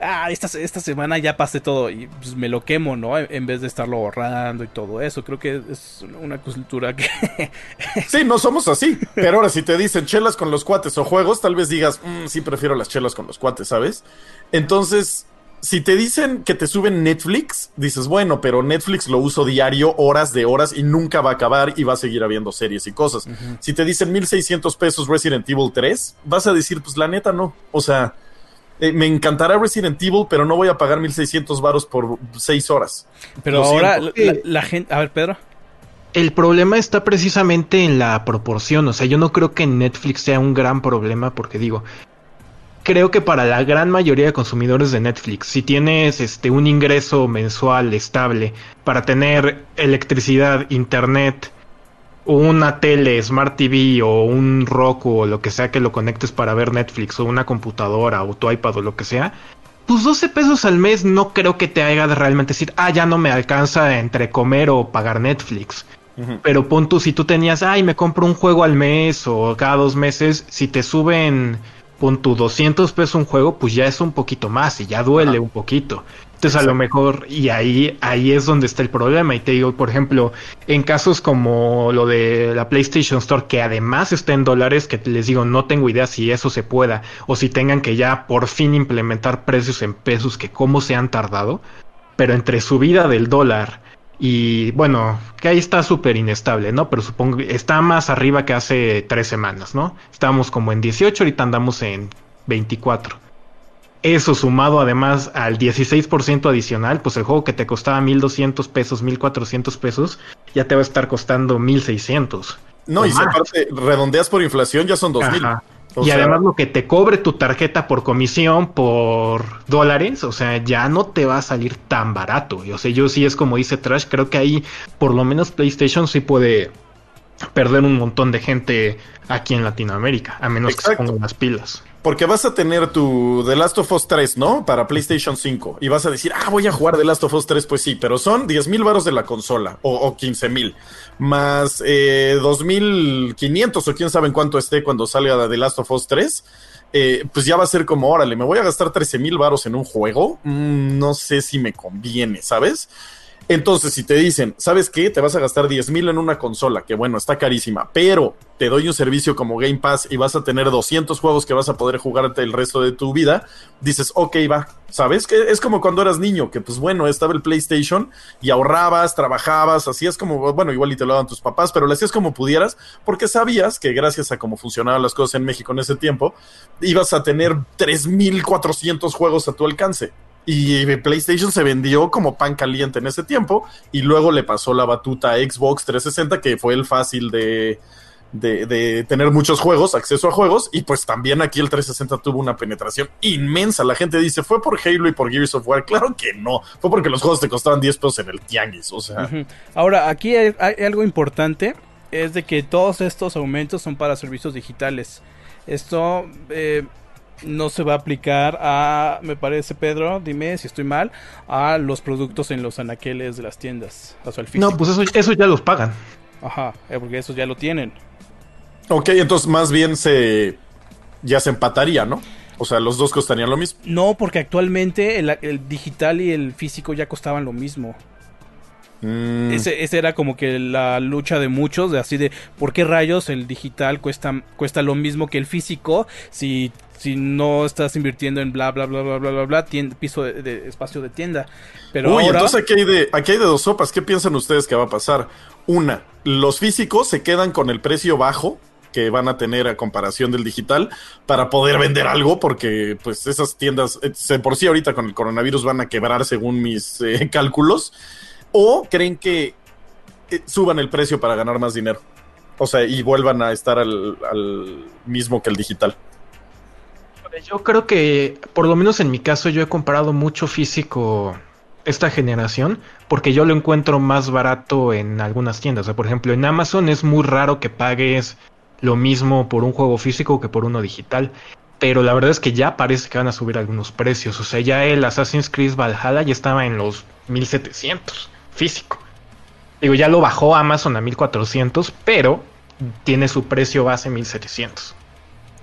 ah, esta, esta semana ya pasé todo y pues me lo quemo, ¿no? En, vez de estarlo ahorrando y todo eso. Creo que es una cultura que... Sí, no somos así. Pero ahora si te dicen chelas con los cuates o juegos, tal vez digas, "Mm, sí, prefiero las chelas con los cuates, ¿sabes? Entonces, si te dicen que te suben Netflix, dices, bueno, pero Netflix lo uso diario, horas de horas y nunca va a acabar y va a seguir habiendo series y cosas. Si te dicen 1600 pesos Resident Evil 3, vas a decir, pues la neta no. O sea, eh, me encantará Resident Evil, pero no voy a pagar 1600 varos por 6 horas. Pero ahora la, la gente, a ver, Pedro. El problema está precisamente en la proporción, o sea, yo no creo que Netflix sea un gran problema porque digo, creo que para la gran mayoría de consumidores de Netflix, si tienes este un ingreso mensual estable para tener electricidad, internet, una tele, Smart TV o un Roku o lo que sea que lo conectes para ver Netflix o una computadora o tu iPad o lo que sea, pues 12 pesos al mes no creo que te haga de realmente decir, ah, ya no me alcanza entre comer o pagar Netflix. Pero pon tú, si tú tenías, ay, me compro un juego al mes o cada dos meses, si te suben con tu 200 pesos un juego, pues ya es un poquito más y ya duele un poquito. Entonces a lo mejor, y ahí, ahí es donde está el problema. Y te digo, por ejemplo, en casos como lo de la PlayStation Store, que además está en dólares, que les digo, no tengo idea si eso se pueda, o si tengan que ya por fin implementar precios en pesos, que cómo se han tardado, pero entre subida del dólar y bueno, que ahí está súper inestable, ¿no? Pero supongo que está más arriba que hace tres semanas, ¿no? Estábamos como en 18, ahorita andamos en 24. Eso sumado además al 16% adicional, pues el juego que te costaba 1200 pesos, 1400 pesos, ya te va a estar costando 1600. No, y si aparte redondeas por inflación, ya son 2000 y además lo que te cobre tu tarjeta por comisión por dólares, o sea, ya no te va a salir tan barato. O sea, yo sí es como dice Trash, creo que ahí por lo menos PlayStation sí puede perder un montón de gente aquí en Latinoamérica, a menos que se pongan las pilas. Porque vas a tener tu The Last of Us 3, ¿no? Para PlayStation 5. Y vas a decir, ah, voy a jugar The Last of Us 3. Pues sí, pero son 10 mil varos de la consola. O, o 15 mil. Más eh, 2.500 o quién sabe en cuánto esté cuando salga The Last of Us 3. Eh, pues ya va a ser como, órale, me voy a gastar 13 mil varos en un juego. Mm, no sé si me conviene, ¿sabes? Entonces, si te dicen, ¿sabes qué? Te vas a gastar 10 mil en una consola, que bueno, está carísima, pero te doy un servicio como Game Pass y vas a tener 200 juegos que vas a poder jugarte el resto de tu vida, dices, ok, va, ¿sabes? Que es como cuando eras niño, que pues bueno, estaba el PlayStation y ahorrabas, trabajabas, hacías como, bueno, igual y te lo daban tus papás, pero lo hacías como pudieras, porque sabías que gracias a cómo funcionaban las cosas en México en ese tiempo, ibas a tener 3.400 juegos a tu alcance. Y PlayStation se vendió como pan caliente en ese tiempo y luego le pasó la batuta a Xbox 360 que fue el fácil de, de, tener muchos juegos, acceso a juegos y pues también aquí el 360 tuvo una penetración inmensa. La gente dice, ¿fue por Halo y por Gears of? Claro que no, fue porque los juegos te costaban 10 pesos en el tianguis, o sea. Ahora, aquí hay, algo importante, es de que todos estos aumentos son para servicios digitales. Esto... Eh, no se va a aplicar a, me parece Pedro, dime si estoy mal, a los productos en los anaqueles de las tiendas. No, pues eso, eso ya los pagan. Ajá, eh, porque esos ya lo tienen. Ok, entonces más bien se ya se empataría, ¿no? O sea, los dos costarían lo mismo. No, porque actualmente el digital y el físico ya costaban lo mismo. Mm. Ese, era como que la lucha de muchos, de así de por qué rayos el digital cuesta, cuesta lo mismo que el físico si, si no estás invirtiendo en bla bla bla bla bla bla bla piso de, espacio de tienda. Pero Uy, entonces aquí hay, de, aquí hay de dos sopas. ¿Qué piensan ustedes que va a pasar? Una, los físicos se quedan con el precio bajo que van a tener a comparación del digital para poder vender algo porque pues esas tiendas eh, por sí ahorita con el coronavirus van a quebrar según mis eh, cálculos ¿O creen que eh, suban el precio para ganar más dinero? O sea, y vuelvan a estar al, mismo que el digital. Yo creo que, por lo menos en mi caso, yo he comprado mucho físico esta generación porque yo lo encuentro más barato en algunas tiendas. O sea, por ejemplo, en Amazon es muy raro que pagues lo mismo por un juego físico que por uno digital. Pero la verdad es que ya parece que van a subir algunos precios. O sea, ya el Assassin's Creed Valhalla ya estaba en los 1700 físico. Digo, ya lo bajó Amazon a 1400, pero tiene su precio base 1700.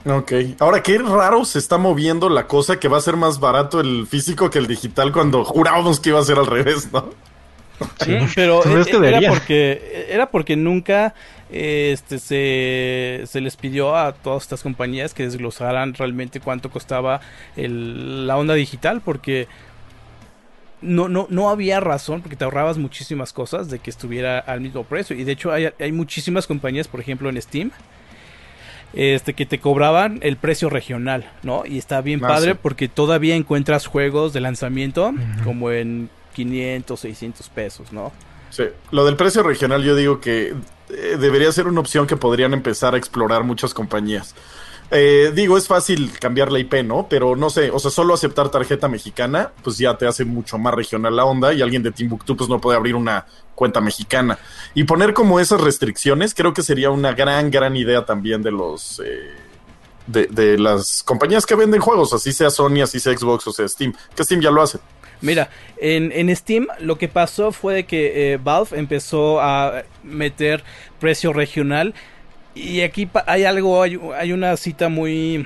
Ok, ahora qué raro se está moviendo la cosa que va a ser más barato el físico que el digital cuando jurábamos que iba a ser al revés, ¿no? Sí, pero pues e, era porque, era porque nunca este, se, se, les pidió a todas estas compañías que desglosaran realmente cuánto costaba el, la onda digital, porque no, no, no había razón, porque te ahorrabas muchísimas cosas de que estuviera al mismo precio. Y de hecho hay, hay muchísimas compañías, por ejemplo en Steam, este, que te cobraban el precio regional, ¿no? Y está bien Ah, padre sí. porque todavía encuentras juegos de lanzamiento como en 500, 600 pesos, ¿no? Sí, lo del precio regional yo digo que eh, debería ser una opción que podrían empezar a explorar muchas compañías. Eh, digo, es fácil cambiar la IP, ¿no? Pero no sé, o sea, solo aceptar tarjeta mexicana, pues ya te hace mucho más regional la onda y alguien de Timbuktu pues no puede abrir una cuenta mexicana. Y poner como esas restricciones creo que sería una gran, gran idea también de los... eh, de, las compañías que venden juegos, así sea Sony, así sea Xbox o sea Steam, que Steam ya lo hace. Mira, en, en Steam lo que pasó fue que eh, Valve empezó a meter precio regional y aquí hay algo, hay, hay una cita muy,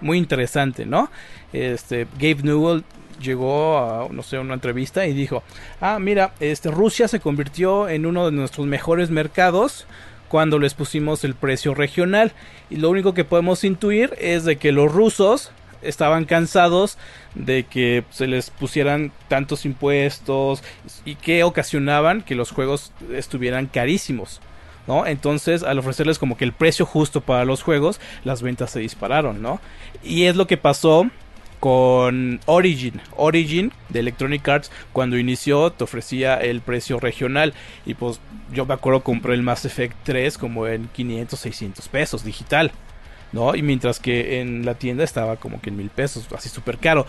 muy interesante, ¿no? Este, Gabe Newell llegó a, no sé, una entrevista y dijo, ah, mira, este, Rusia se convirtió en uno de nuestros mejores mercados cuando les pusimos el precio regional y lo único que podemos intuir es de que los rusos estaban cansados de que se les pusieran tantos impuestos y que ocasionaban que los juegos estuvieran carísimos. ¿No? Entonces, al ofrecerles como que el precio justo para los juegos, las ventas se dispararon, ¿no? Y es lo que pasó con Origin. Origin de Electronic Arts cuando inició te ofrecía el precio regional y pues yo me acuerdo compré el Mass Effect 3 como en 500, 600 pesos digital. ¿no? Y mientras que en la tienda estaba como que en mil pesos, así súper caro.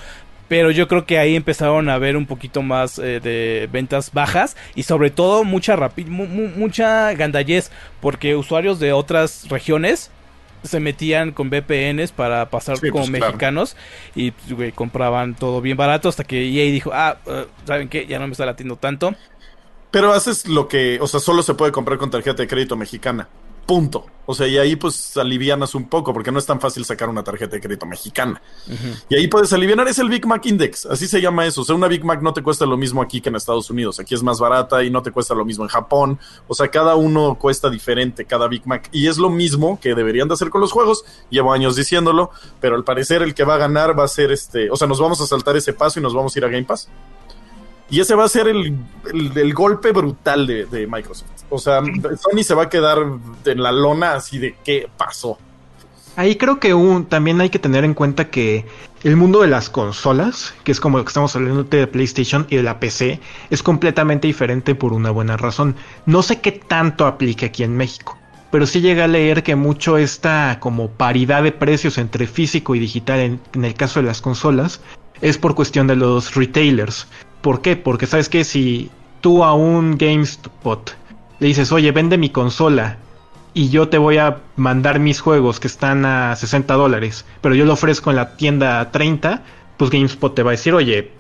Pero yo creo que ahí empezaron a ver un poquito más eh, de ventas bajas y sobre todo mucha rapi mu- mu- mucha gandallez porque usuarios de otras regiones se metían con VPNs para pasar Sí, como pues, claro. mexicanos y pues, güey, compraban todo bien barato hasta que EA dijo, ah, eh, ¿saben qué? Ya no me está latiendo tanto. Pero haces lo que, o sea, solo se puede comprar con tarjeta de crédito mexicana. Punto. O sea, y ahí pues alivianas un poco, porque no es tan fácil sacar una tarjeta de crédito mexicana. Y ahí puedes aliviar, es el Big Mac Index, así se llama eso. O sea, una Big Mac no te cuesta lo mismo aquí que en Estados Unidos. Aquí es más barata y no te cuesta lo mismo en Japón. O sea, cada uno cuesta diferente, cada Big Mac. Y es lo mismo que deberían de hacer con los juegos. Llevo años diciéndolo, pero al parecer el que va a ganar va a ser este. O sea, nos vamos a saltar ese paso y nos vamos a ir a Game Pass. Y ese va a ser el, el- el golpe brutal de, de Microsoft. O sea, Sony se va a quedar en la lona así de qué pasó. Ahí creo que también hay que tener en cuenta que el mundo de las consolas, que es como lo que estamos hablando de PlayStation y de la PC, es completamente diferente por una buena razón. No sé qué tanto aplique aquí en México, pero sí llegué a leer que mucho esta como paridad de precios entre físico y digital en, en el caso de las consolas es por cuestión de los retailers. ¿Por qué? Porque sabes que si tú a un GameSpot le dices, oye, vende mi consola y yo te voy a mandar mis juegos que están a 60 dólares, pero yo lo ofrezco en la tienda a 30, pues GameSpot te va a decir, oye,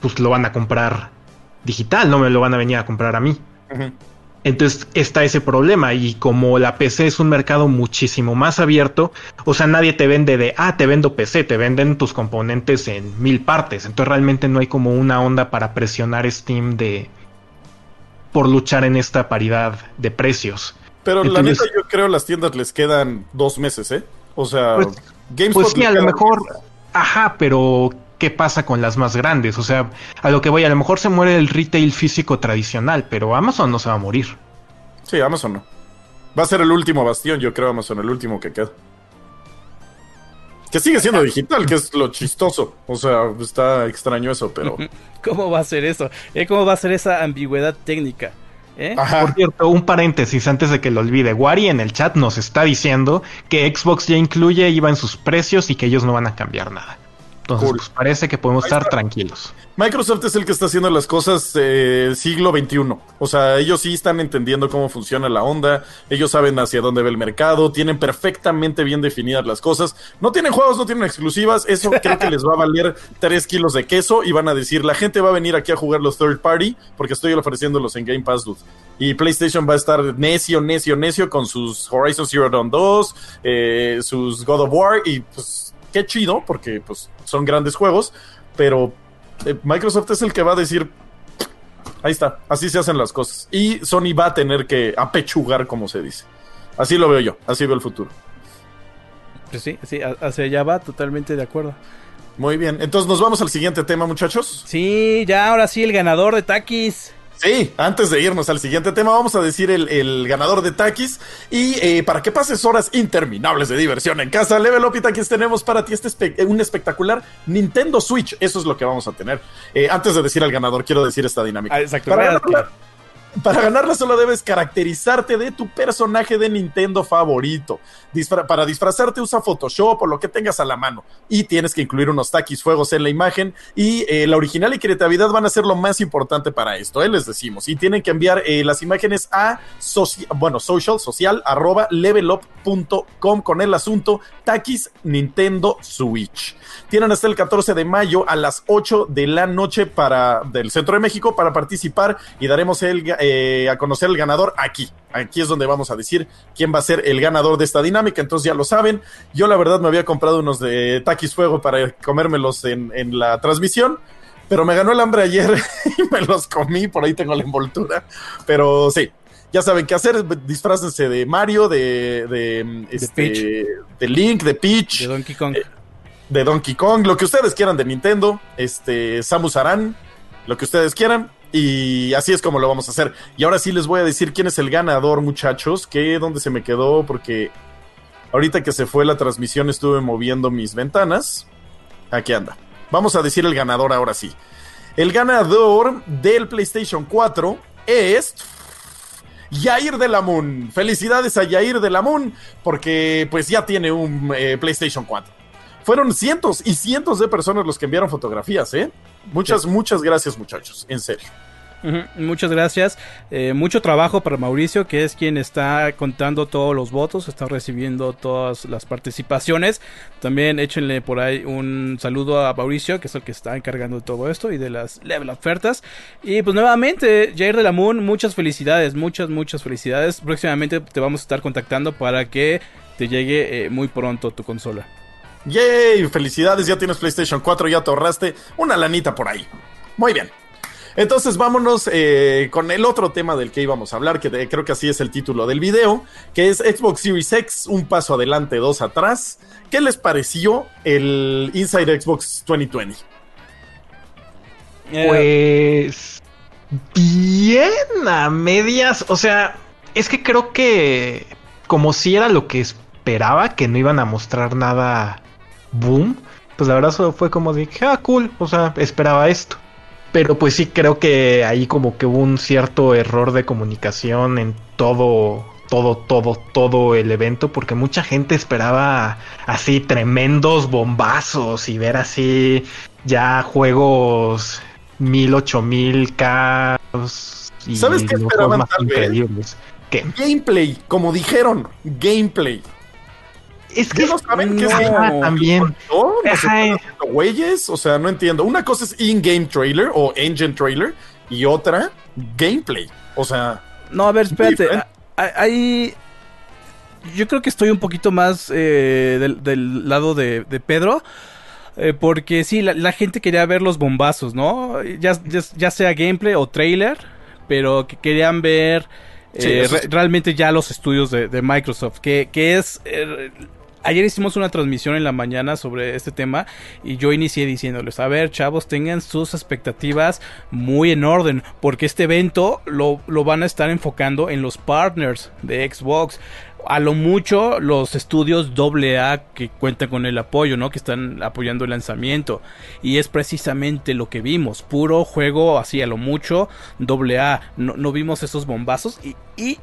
pues lo van a comprar digital, no me lo van a venir a comprar a mí. Entonces está ese problema y como la PC es un mercado muchísimo más abierto, o sea, nadie te vende de, ah, te vendo PC, te venden tus componentes en mil partes, entonces realmente no hay como una onda para presionar Steam de por luchar en esta paridad de precios. Pero la neta, yo creo las tiendas les quedan dos meses, ¿eh? O sea, Pues- GameSpot Pues sí, a lo mejor, ajá, pero ¿qué pasa con las más grandes? O sea, a lo que voy, a lo mejor se muere el retail físico tradicional, pero Amazon no se va a morir. Sí, Amazon no. Va a ser el último bastión, yo creo, Amazon, el último que queda. Que sigue siendo digital, que es lo chistoso. O sea, está extraño eso, pero. ¿Cómo va a ser eso? ¿Eh? ¿Cómo va a ser esa ambigüedad técnica? ¿Eh? Por cierto, un paréntesis antes de que lo olvide. Wari en el chat nos está diciendo que Xbox ya incluye IVA en sus precios y que ellos no van a cambiar nada. Entonces, Cool. pues parece que podemos estar tranquilos. Microsoft es el que está haciendo las cosas eh, siglo XXI. O sea, ellos sí están entendiendo cómo funciona la onda, ellos saben hacia dónde va el mercado, tienen perfectamente bien definidas las cosas. No tienen juegos, no tienen exclusivas, eso creo que les va a valer 3 kilos de queso y van a decir, la gente va a venir aquí a jugar los third party porque estoy ofreciéndolos en Game Pass, dude. Y PlayStation va a estar necio, necio, necio con sus Horizon Zero Dawn 2, eh, sus God of War y pues qué chido porque pues son grandes juegos, pero eh, Microsoft es el que va a decir, ahí está, así se hacen las cosas. Y Sony va a tener que apechugar, como se dice. Así lo veo yo, así veo el futuro. Pues sí, sí, hacia allá va, totalmente de acuerdo. Muy bien, entonces nos vamos al siguiente tema, muchachos. Sí, ya ahora sí, el ganador de Takis. Sí, antes de irnos al siguiente tema, vamos a decir el, ganador de Takis. Y eh, para que pases horas interminables de diversión en casa, Level Up y Takis tenemos para ti este un espectacular Nintendo Switch. Eso es lo que vamos a tener. Eh, antes de decir al ganador, quiero decir esta dinámica. Ah, exacto. Para para ganarla solo debes caracterizarte de tu personaje de Nintendo favorito. para disfrazarte usa Photoshop o lo que tengas a la mano. Y tienes que incluir unos taquis fuegos en la imagen. Y eh, la original y creatividad van a ser lo más importante para esto, ¿eh? les decimos. Y tienen que enviar eh, las imágenes a bueno, social, social, arroba levelup.com con el asunto taquis Nintendo Switch. Tienen hasta el 14 de mayo a las 8 de la noche para, del Centro de México para participar y daremos el eh, a conocer el ganador aquí. Aquí es donde vamos a decir quién va a ser el ganador de esta dinámica. Entonces ya lo saben. Yo la verdad me había comprado unos de Takis Fuego para comérmelos en, en la transmisión. Pero me ganó el hambre ayer y me los comí. Por ahí tengo la envoltura. Pero sí, ya saben qué hacer. Disfrácense de Mario, de, de, este, de Link, de Peach. De Donkey Kong. Eh, de Donkey Kong. Lo que ustedes quieran de Nintendo. Este, Samus Aran. Lo que ustedes quieran. Y así es como lo vamos a hacer. Y ahora sí les voy a decir quién es el ganador, muchachos. Que dónde se me quedó, porque ahorita que se fue la transmisión estuve moviendo mis ventanas. Aquí anda. Vamos a decir el ganador ahora sí. El ganador del PlayStation 4 es. Yair de la Moon. Felicidades a Yair de la Moon porque pues ya tiene un eh, PlayStation 4. Fueron cientos y cientos de personas los que enviaron fotografías, ¿eh? Muchas, muchas gracias, muchachos, en serio. Muchas gracias. Eh, mucho trabajo para Mauricio, que es quien está contando todos los votos, está recibiendo todas las participaciones. También échenle por ahí un saludo a Mauricio, que es el que está encargando de todo esto y de las level ofertas. Y pues nuevamente, Jair de la Moon, muchas felicidades, muchas, muchas felicidades. Próximamente te vamos a estar contactando para que te llegue eh, muy pronto tu consola. ¡Yay! Felicidades, ya tienes PlayStation 4, ya te ahorraste una lanita por ahí. Muy bien. Entonces vámonos eh, con el otro tema del que íbamos a hablar, que creo que así es el título del video, que es Xbox Series X, un paso adelante, dos atrás. ¿Qué les pareció el Inside Xbox 2020? Pues bien a medias, o sea, es que creo que como si era lo que esperaba, que no iban a mostrar nada boom, pues la verdad fue como dije, ah, cool, o sea, esperaba esto. Pero pues sí creo que ahí como que hubo un cierto error de comunicación en todo, todo, todo, todo el evento, porque mucha gente esperaba así tremendos bombazos y ver así ya juegos mil, ocho mil K. ¿Sabes qué esperaban tal vez? Gameplay, como dijeron, gameplay. Es que no saben qué es también. ¿No? güeyes? O sea, no entiendo. Una cosa es in-game trailer o engine trailer y otra gameplay. O sea. No, a ver, espérate. Ahí. Yo creo que estoy un poquito más eh, del, lado de, Pedro. Eh, porque sí, la, gente quería ver los bombazos, ¿no? Ya, ya, sea gameplay o trailer. Pero que querían ver. Eh, realmente ya los estudios de, Microsoft, que, que es ayer hicimos una transmisión en la mañana sobre este tema y yo inicié diciéndoles, a ver chavos, tengan sus expectativas muy en orden, porque este evento lo, van a estar enfocando en los partners de Xbox a lo mucho los estudios AA que cuentan con el apoyo, ¿no? Que están apoyando el lanzamiento. Y es precisamente lo que vimos. Puro juego así a lo mucho AA. No, no vimos esos bombazos. Y, y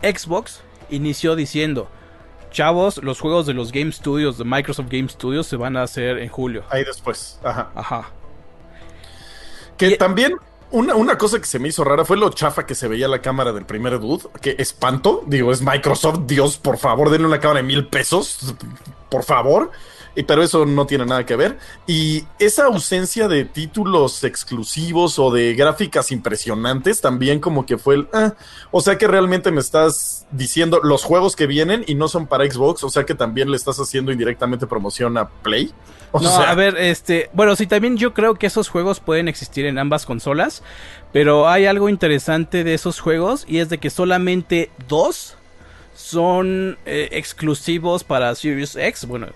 Xbox inició diciendo, chavos, los juegos de los Game Studios, de Microsoft Game Studios, se van a hacer en julio. Ahí después, ajá. Ajá. Que también una, una, cosa que se me hizo rara fue lo chafa que se veía la cámara del primer dude. Que espanto. Digo, es Microsoft. Dios, por favor, denle una cámara de mil pesos. Por favor pero eso no tiene nada que ver. Y esa ausencia de títulos exclusivos o de gráficas impresionantes también como que fue el... Ah, o sea que realmente me estás diciendo los juegos que vienen y no son para Xbox, o sea que también le estás haciendo indirectamente promoción a Play. no, a ver, este, bueno, sí, también yo creo que esos juegos pueden existir en ambas consolas, pero hay algo interesante de esos juegos y es de que solamente dos son eh, exclusivos para Series X, bueno,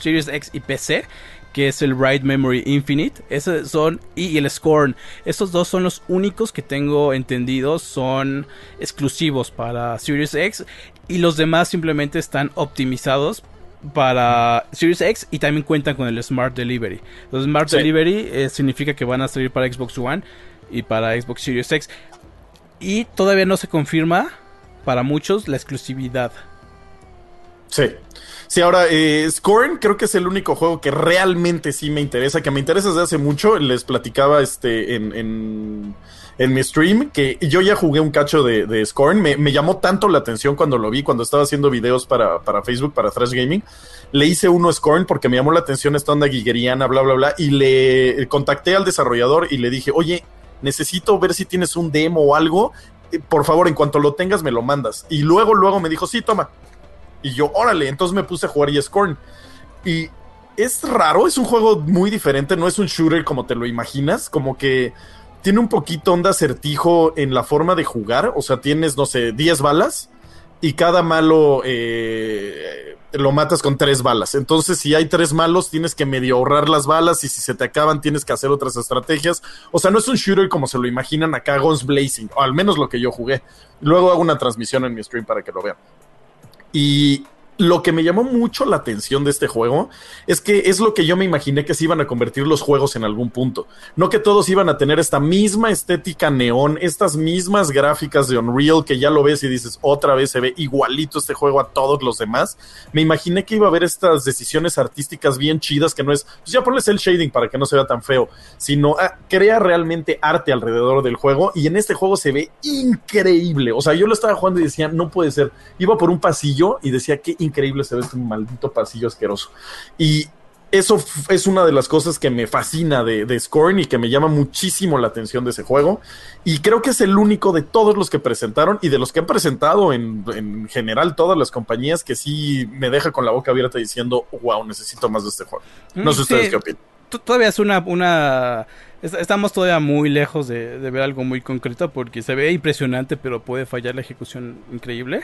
Series X y PC. que es el Ride Memory Infinite. Esos son, y el Scorn. Estos dos son los únicos que tengo entendidos son exclusivos para Series X. Y los demás simplemente están optimizados para Series X y también cuentan con el Smart Delivery. Los Smart Delivery eh, significa que van a salir para Xbox One y para Xbox Series X. Y todavía no se confirma para muchos la exclusividad. Sí. Sí, ahora, eh, Scorn creo que es el único juego que realmente sí me interesa, que me interesa desde hace mucho. Les platicaba este en, en, mi stream que yo ya jugué un cacho de, de Scorn. Me, llamó tanto la atención cuando lo vi, cuando estaba haciendo videos para, para Facebook, para Thrash Gaming. Le hice uno Scorn porque me llamó la atención esta onda guigueriana, bla, bla, bla. Y le contacté al desarrollador y le dije, oye, necesito ver si tienes un demo o algo. Eh, por favor, en cuanto lo tengas, me lo mandas. Y luego, luego me dijo, sí, toma y yo, órale, entonces me puse a jugar y Scorn. Y es raro, es un juego muy diferente, no es un shooter como te lo imaginas, como que tiene un poquito onda acertijo en la forma de jugar, o sea, tienes, no sé, 10 balas y cada malo eh, lo matas con 3 balas. Entonces, si hay 3 malos, tienes que medio ahorrar las balas y si se te acaban, tienes que hacer otras estrategias. O sea, no es un shooter como se lo imaginan acá, Guns Blazing, o al menos lo que yo jugué. Luego hago una transmisión en mi stream para que lo vean. Y lo que me llamó mucho la atención de este juego es que es lo que yo me imaginé que se iban a convertir los juegos en algún punto. No que todos iban a tener esta misma estética neón, estas mismas gráficas de Unreal que ya lo ves y dices otra vez se ve igualito este juego a todos los demás. Me imaginé que iba a haber estas decisiones artísticas bien chidas que no es, pues ya ponles el shading para que no se vea tan feo, sino ah, crea realmente arte alrededor del juego y en este juego se ve increíble. O sea, yo lo estaba jugando y decía, no puede ser. Iba por un pasillo y decía que increíble se ve este maldito pasillo asqueroso. Y eso es una de las cosas que me fascina de, de, Scorn y que me llama muchísimo la atención de ese juego. Y creo que es el único de todos los que presentaron y de los que han presentado en, en general todas las compañías que sí me deja con la boca abierta diciendo, wow, necesito más de este juego. No sé ustedes qué opinan. Todavía es una, una Estamos todavía muy lejos de, ver algo muy concreto porque se ve impresionante, pero puede fallar la ejecución increíble.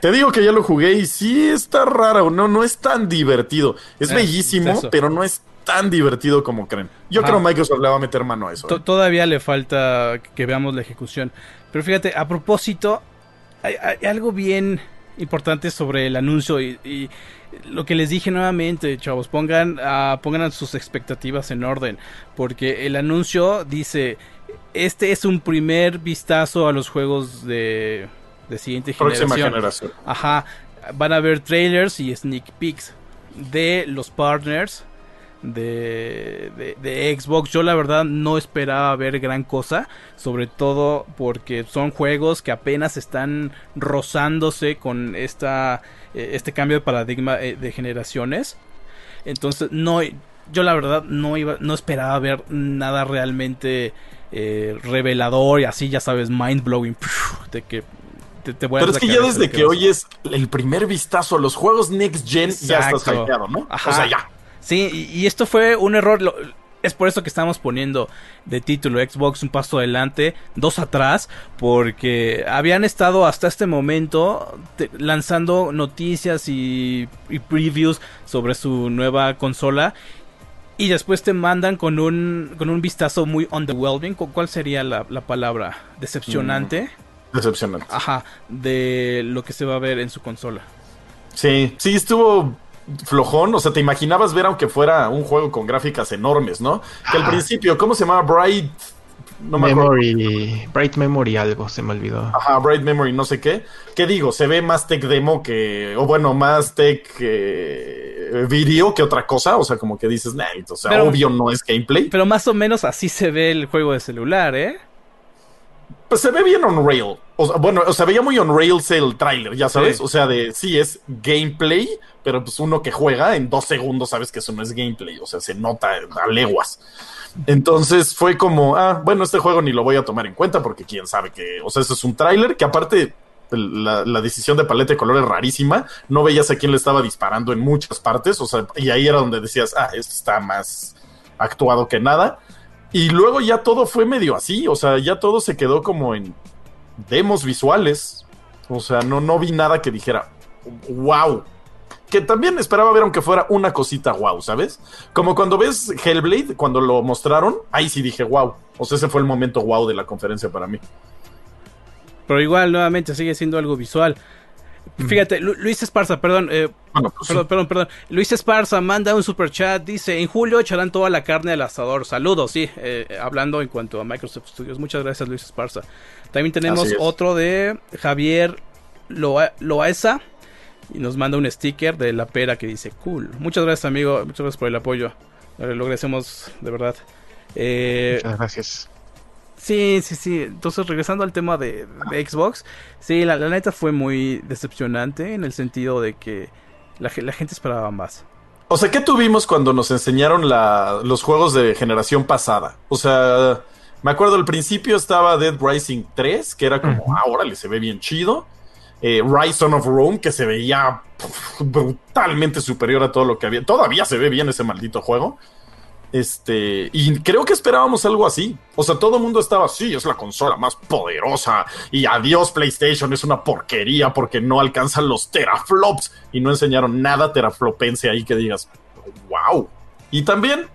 Te digo que ya lo jugué y sí está raro, no, no es tan divertido. Es eh, bellísimo, pero no es tan divertido como creen. Yo creo que Microsoft le va a meter mano a eso. ¿eh? Todavía le falta que veamos la ejecución. Pero fíjate, a propósito, hay, algo bien importante sobre el anuncio y lo que les dije nuevamente, chavos, pongan, uh, pongan sus expectativas en orden, porque el anuncio dice, este es un primer vistazo a los juegos de, de siguiente generación. generación. Ajá, van a ver trailers y sneak peeks de los partners de, de, Xbox. Yo la verdad no esperaba ver gran cosa, sobre todo porque son juegos que apenas están rozándose con esta, eh, este cambio de paradigma eh, de generaciones. Entonces no, yo la verdad no iba, no esperaba ver nada realmente eh, revelador y así ya sabes mind blowing de que te, a Pero es que ya desde que hoy es el primer vistazo a los juegos Next Gen ya estás hypeado, ¿no? O sea, ya. Sí, y, esto fue un error. es por eso que estamos poniendo de título Xbox un paso adelante, dos atrás, porque habían estado hasta este momento lanzando noticias y, previews sobre su nueva consola. Y después te mandan con un, con un vistazo muy underwhelming. ¿Cuál sería la, palabra? Decepcionante. Mm, decepcionante. Ajá, de lo que se va a ver en su consola. Sí, sí, estuvo flojón, o sea, te imaginabas ver aunque fuera un juego con gráficas enormes, ¿no? Que al principio, ¿cómo se llamaba? Bright no Memory, Bright Memory algo, se me olvidó. Ajá, Bright Memory, no sé qué. ¿Qué digo? Se ve más tech demo que, o bueno, más tech eh, video que otra cosa. O sea, como que dices, nah, o sea, obvio no es gameplay. Pero más o menos así se ve el juego de celular, ¿eh? Pues se ve bien on rail. O sea, bueno, o sea, veía muy on rails el tráiler, ya sabes. O sea, de sí es gameplay, pero pues uno que juega en dos segundos sabes que eso no es gameplay. O sea, se nota a leguas. Entonces fue como, ah, bueno, este juego ni lo voy a tomar en cuenta porque quién sabe que, o sea, eso es un tráiler que aparte la, la, decisión de paleta de color es rarísima. No veías a quién le estaba disparando en muchas partes. O sea, y ahí era donde decías, ah, esto está más actuado que nada. Y luego ya todo fue medio así, o sea, ya todo se quedó como en demos visuales. O sea, no, no vi nada que dijera, wow. que también esperaba ver aunque fuera una cosita wow, ¿sabes? Como cuando ves Hellblade, cuando lo mostraron, ahí sí dije wow. O sea, ese fue el momento wow de la conferencia para mí. Pero igual, nuevamente, sigue siendo algo visual. Fíjate, Luis Esparza, perdón, eh, pues perdón, perdón, perdón. Luis Esparza manda un super chat, dice, en julio echarán toda la carne al asador. Saludos, sí, eh, hablando en cuanto a Microsoft Studios. Muchas gracias, Luis Esparza. También tenemos otro de Javier Loaesa y nos manda un sticker de la pera que dice cool. Muchas gracias, amigo. Muchas gracias por el apoyo. Lo agradecemos de verdad. Eh, Muchas gracias. Sí, sí, sí. Entonces, regresando al tema de, Xbox, sí, la, neta fue muy decepcionante en el sentido de que la, gente esperaba más. O sea, ¿qué tuvimos cuando nos enseñaron los juegos de generación pasada? O sea, me acuerdo al principio estaba Dead Rising 3, que era como, ah, órale, se ve bien chido. Eh, Rise of Rome, que se veía brutalmente superior a todo lo que había. Todavía se ve bien ese maldito juego. Este, y creo que esperábamos algo así. O sea, todo el mundo estaba así, es la consola más poderosa. Y adiós, PlayStation, es una porquería porque no alcanzan los teraflops. Y no enseñaron nada teraflopense ahí que digas, wow. Y también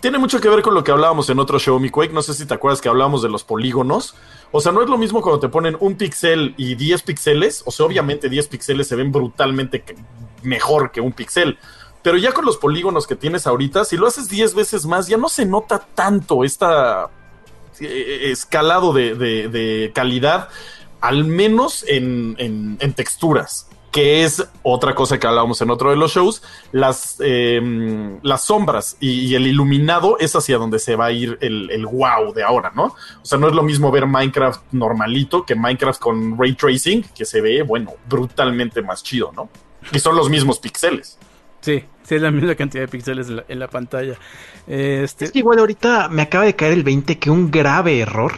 tiene mucho que ver con lo que hablábamos en otro show, mi Quake. No sé si te acuerdas que hablábamos de los polígonos. O sea, no es lo mismo cuando te ponen un pixel y 10 píxeles. O sea, obviamente 10 píxeles se ven brutalmente mejor que un píxel. Pero ya con los polígonos que tienes ahorita, si lo haces 10 veces más, ya no se nota tanto esta eh, escalado de, calidad, al menos en, texturas que es otra cosa que hablábamos en otro de los shows, las, em, las sombras y, el iluminado es hacia donde se va a ir el, el, wow de ahora, ¿no? O sea, no es lo mismo ver Minecraft normalito que Minecraft con ray tracing, que se ve, bueno, brutalmente más chido, ¿no? Y son los mismos píxeles. Sí, sí, es la misma cantidad de píxeles en la, pantalla. Este... Es que igual ahorita me acaba de caer el 20 que un grave error.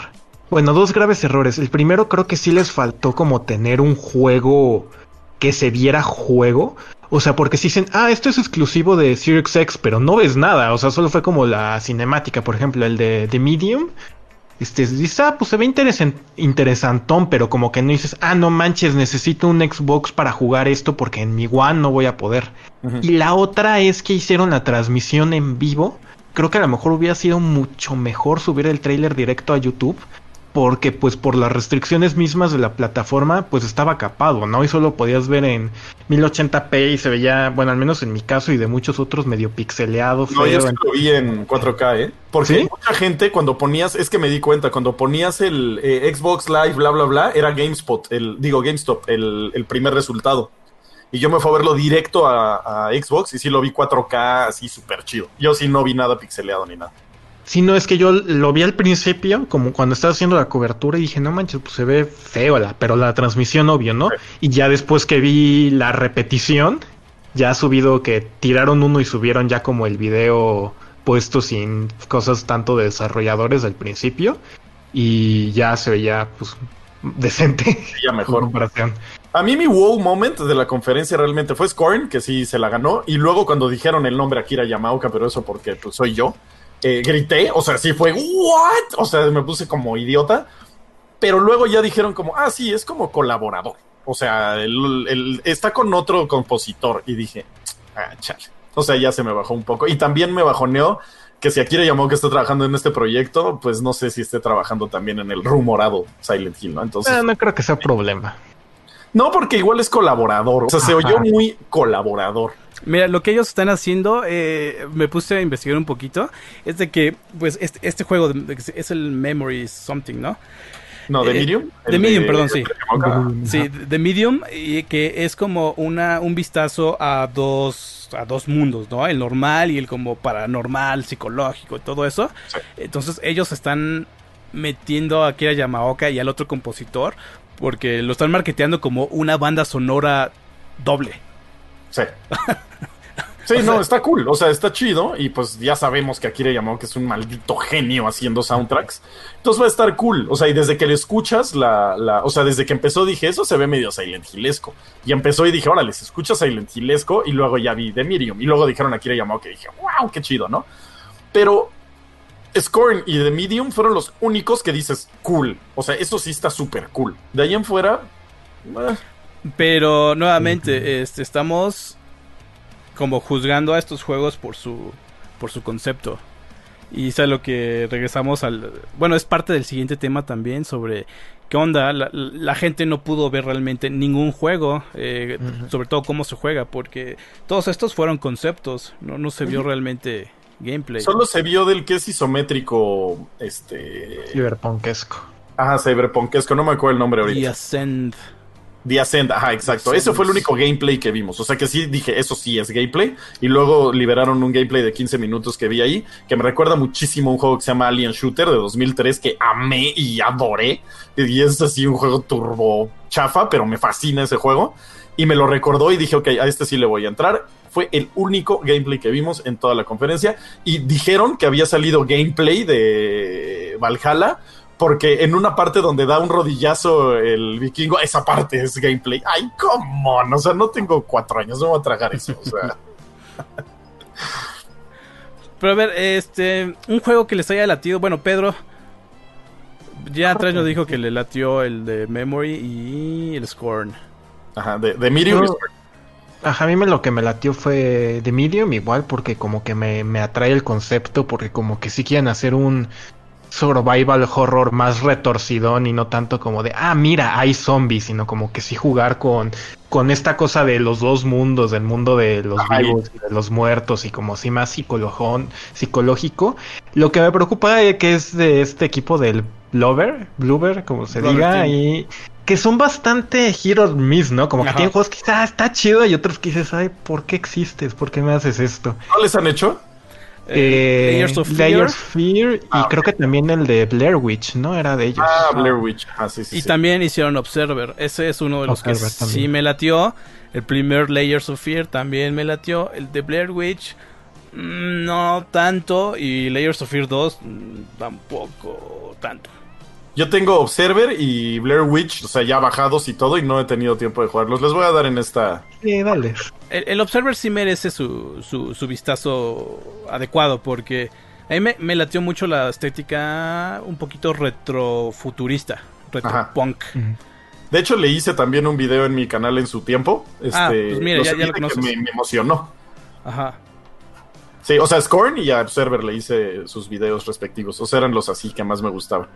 Bueno, dos graves errores. El primero creo que sí les faltó como tener un juego que se viera juego. O sea, porque si dicen, ah, esto es exclusivo de Series X, pero no ves nada. O sea, solo fue como la cinemática, por ejemplo, el de, de Medium este, dices, ah, pues se ve interesantón, pero como que no dices, ah, no manches, necesito un Xbox para jugar esto porque en mi One no voy a poder. Y la otra es que hicieron la transmisión en vivo. Creo que a lo mejor hubiera sido mucho mejor subir el trailer directo a YouTube porque pues por las restricciones mismas de la plataforma pues estaba capado, ¿no? Y solo podías ver en 1080p y se veía, bueno, al menos en mi caso y de muchos otros medio pixeleado. No, yo lo vi en 4K, ¿eh? Porque mucha gente cuando ponías, es que me di cuenta, cuando ponías el eh, Xbox Live, bla, bla, bla, era GameSpot, el, digo GameStop, el, el primer resultado. Y yo me fui a verlo directo a, a Xbox y sí lo vi 4K así súper chido. Yo sí no vi nada pixeleado ni nada. Si no, es que yo lo vi al principio, como cuando estaba haciendo la cobertura, y dije, no manches, pues se ve feo, la, pero la transmisión, obvio, ¿no? Y ya después que vi la repetición, ya ha subido que tiraron uno y subieron ya como el video puesto sin cosas tanto de desarrolladores al principio, y ya se veía, pues, decente. Ya mejor. comparación. A mí mi wow moment de la conferencia realmente fue Scorn, que sí se la ganó, y luego cuando dijeron el nombre Akira Yamaoka, pero eso porque pues, soy yo. Eh, grité, o sea, sí fue, ¿what? O sea, me puse como idiota, pero luego ya dijeron como, ah, sí, es como colaborador. O sea, está con otro compositor y dije, ah, chale. O sea, ya se me bajó un poco. Y también me bajoneó que si Akira llamó que está trabajando en este proyecto, pues no sé si esté trabajando también en el rumorado Silent Hill, ¿no? Entonces. Ah, no creo que sea problema. No, porque igual es colaborador. O sea, se oyó muy colaborador. Mira, lo que ellos están haciendo, eh, me puse a investigar un poquito, es de que, pues, este, este juego es el Memory Something, ¿no? No, de eh, Medium. De Medium, perdón, sí. Sí, de Medium, y que es como una, un vistazo a dos, a dos mundos, ¿no? El normal y el como paranormal, psicológico y todo eso. Entonces ellos están metiendo aquí a Yamaoka y al otro compositor, porque lo están marketeando como una banda sonora doble. Sí. Sí, no, está cool, o sea, está chido y pues ya sabemos que Akira Yamaoka es un maldito genio haciendo soundtracks. Entonces va a estar cool, o sea, y desde que le escuchas la, la o sea, desde que empezó dije, eso se ve medio Silent Hillesco. Y empezó y dije, órale, se escucha Silent Hillesco y luego ya vi The Medium y luego dijeron Akira Yamaoka y dije, wow, qué chido, ¿no? Pero Scorn y The Medium fueron los únicos que dices cool, o sea, eso sí está súper cool. De ahí en fuera... Eh. Pero nuevamente, este, estamos como juzgando a estos juegos por su, por su concepto. Y es a lo que regresamos al... Bueno, es parte del siguiente tema también sobre qué onda. La, gente no pudo ver realmente ningún juego, eh, sobre todo cómo se juega, porque todos estos fueron conceptos, no, no se vio realmente gameplay. Solo se vio del que es isométrico, este... Cyberpunkesco. Ajá, cyberpunkesco, no me acuerdo el nombre ahorita. Y Ascend. The Ascent, ajá, exacto. Ese fue el único gameplay que vimos. O sea que sí dije, eso sí es gameplay. Y luego liberaron un gameplay de 15 minutos que vi ahí, que me recuerda muchísimo a un juego que se llama Alien Shooter de 2003, que amé y adoré. Y es así un juego turbo chafa, pero me fascina ese juego. Y me lo recordó y dije, ok, a este sí le voy a entrar. Fue el único gameplay que vimos en toda la conferencia. Y dijeron que había salido gameplay de Valhalla porque en una parte donde da un rodillazo el vikingo, esa parte es gameplay. Ay, cómo, o sea, no tengo cuatro años, no voy a tragar eso, o sea. Pero a ver, este, un juego que les haya latido, bueno, Pedro, ya atrás nos dijo que le latió el de Memory y el Scorn. Ajá, de, de Medium. Ajá, a mí me, lo que me latió fue de Medium igual porque como que me, me atrae el concepto porque como que sí quieren hacer un survival horror más retorcidón y no tanto como de, ah, mira, hay zombies, sino como que sí jugar con, con esta cosa de los dos mundos, del mundo de los vivos y de los muertos y como así más psicológico. Lo que me preocupa es que es de este equipo del Blover, Bluber, como se diga, y que son bastante hero miss, ¿no? Como que tienen juegos que ah, está chido y otros que dices, ay, ¿por qué existes? ¿Por qué me haces esto? ¿No les han hecho? Eh, Layers of Fear, y ah, creo que también el de Blair Witch, ¿no? Era de ellos. Ah, Blair Witch. Ah, sí, sí, y también hicieron Observer. Ese es uno de los que sí me latió. El primer Layers of Fear también me latió. El de Blair Witch, mm, no tanto. Y Layers of Fear 2, mm, tampoco tanto. Yo tengo Observer y Blair Witch, o sea, ya bajados y todo, y no he tenido tiempo de jugarlos. Les voy a dar en esta. Sí, dale. El, Observer sí merece su, su, vistazo adecuado, porque a mí me, latió mucho la estética un poquito retrofuturista, retropunk. De hecho, le hice también un video en mi canal en su tiempo. ah, este, pues mira, ya, ya lo me, me emocionó. Ajá. Sí, o sea, Scorn y a Observer le hice sus videos respectivos. O sea, eran los así que más me gustaban.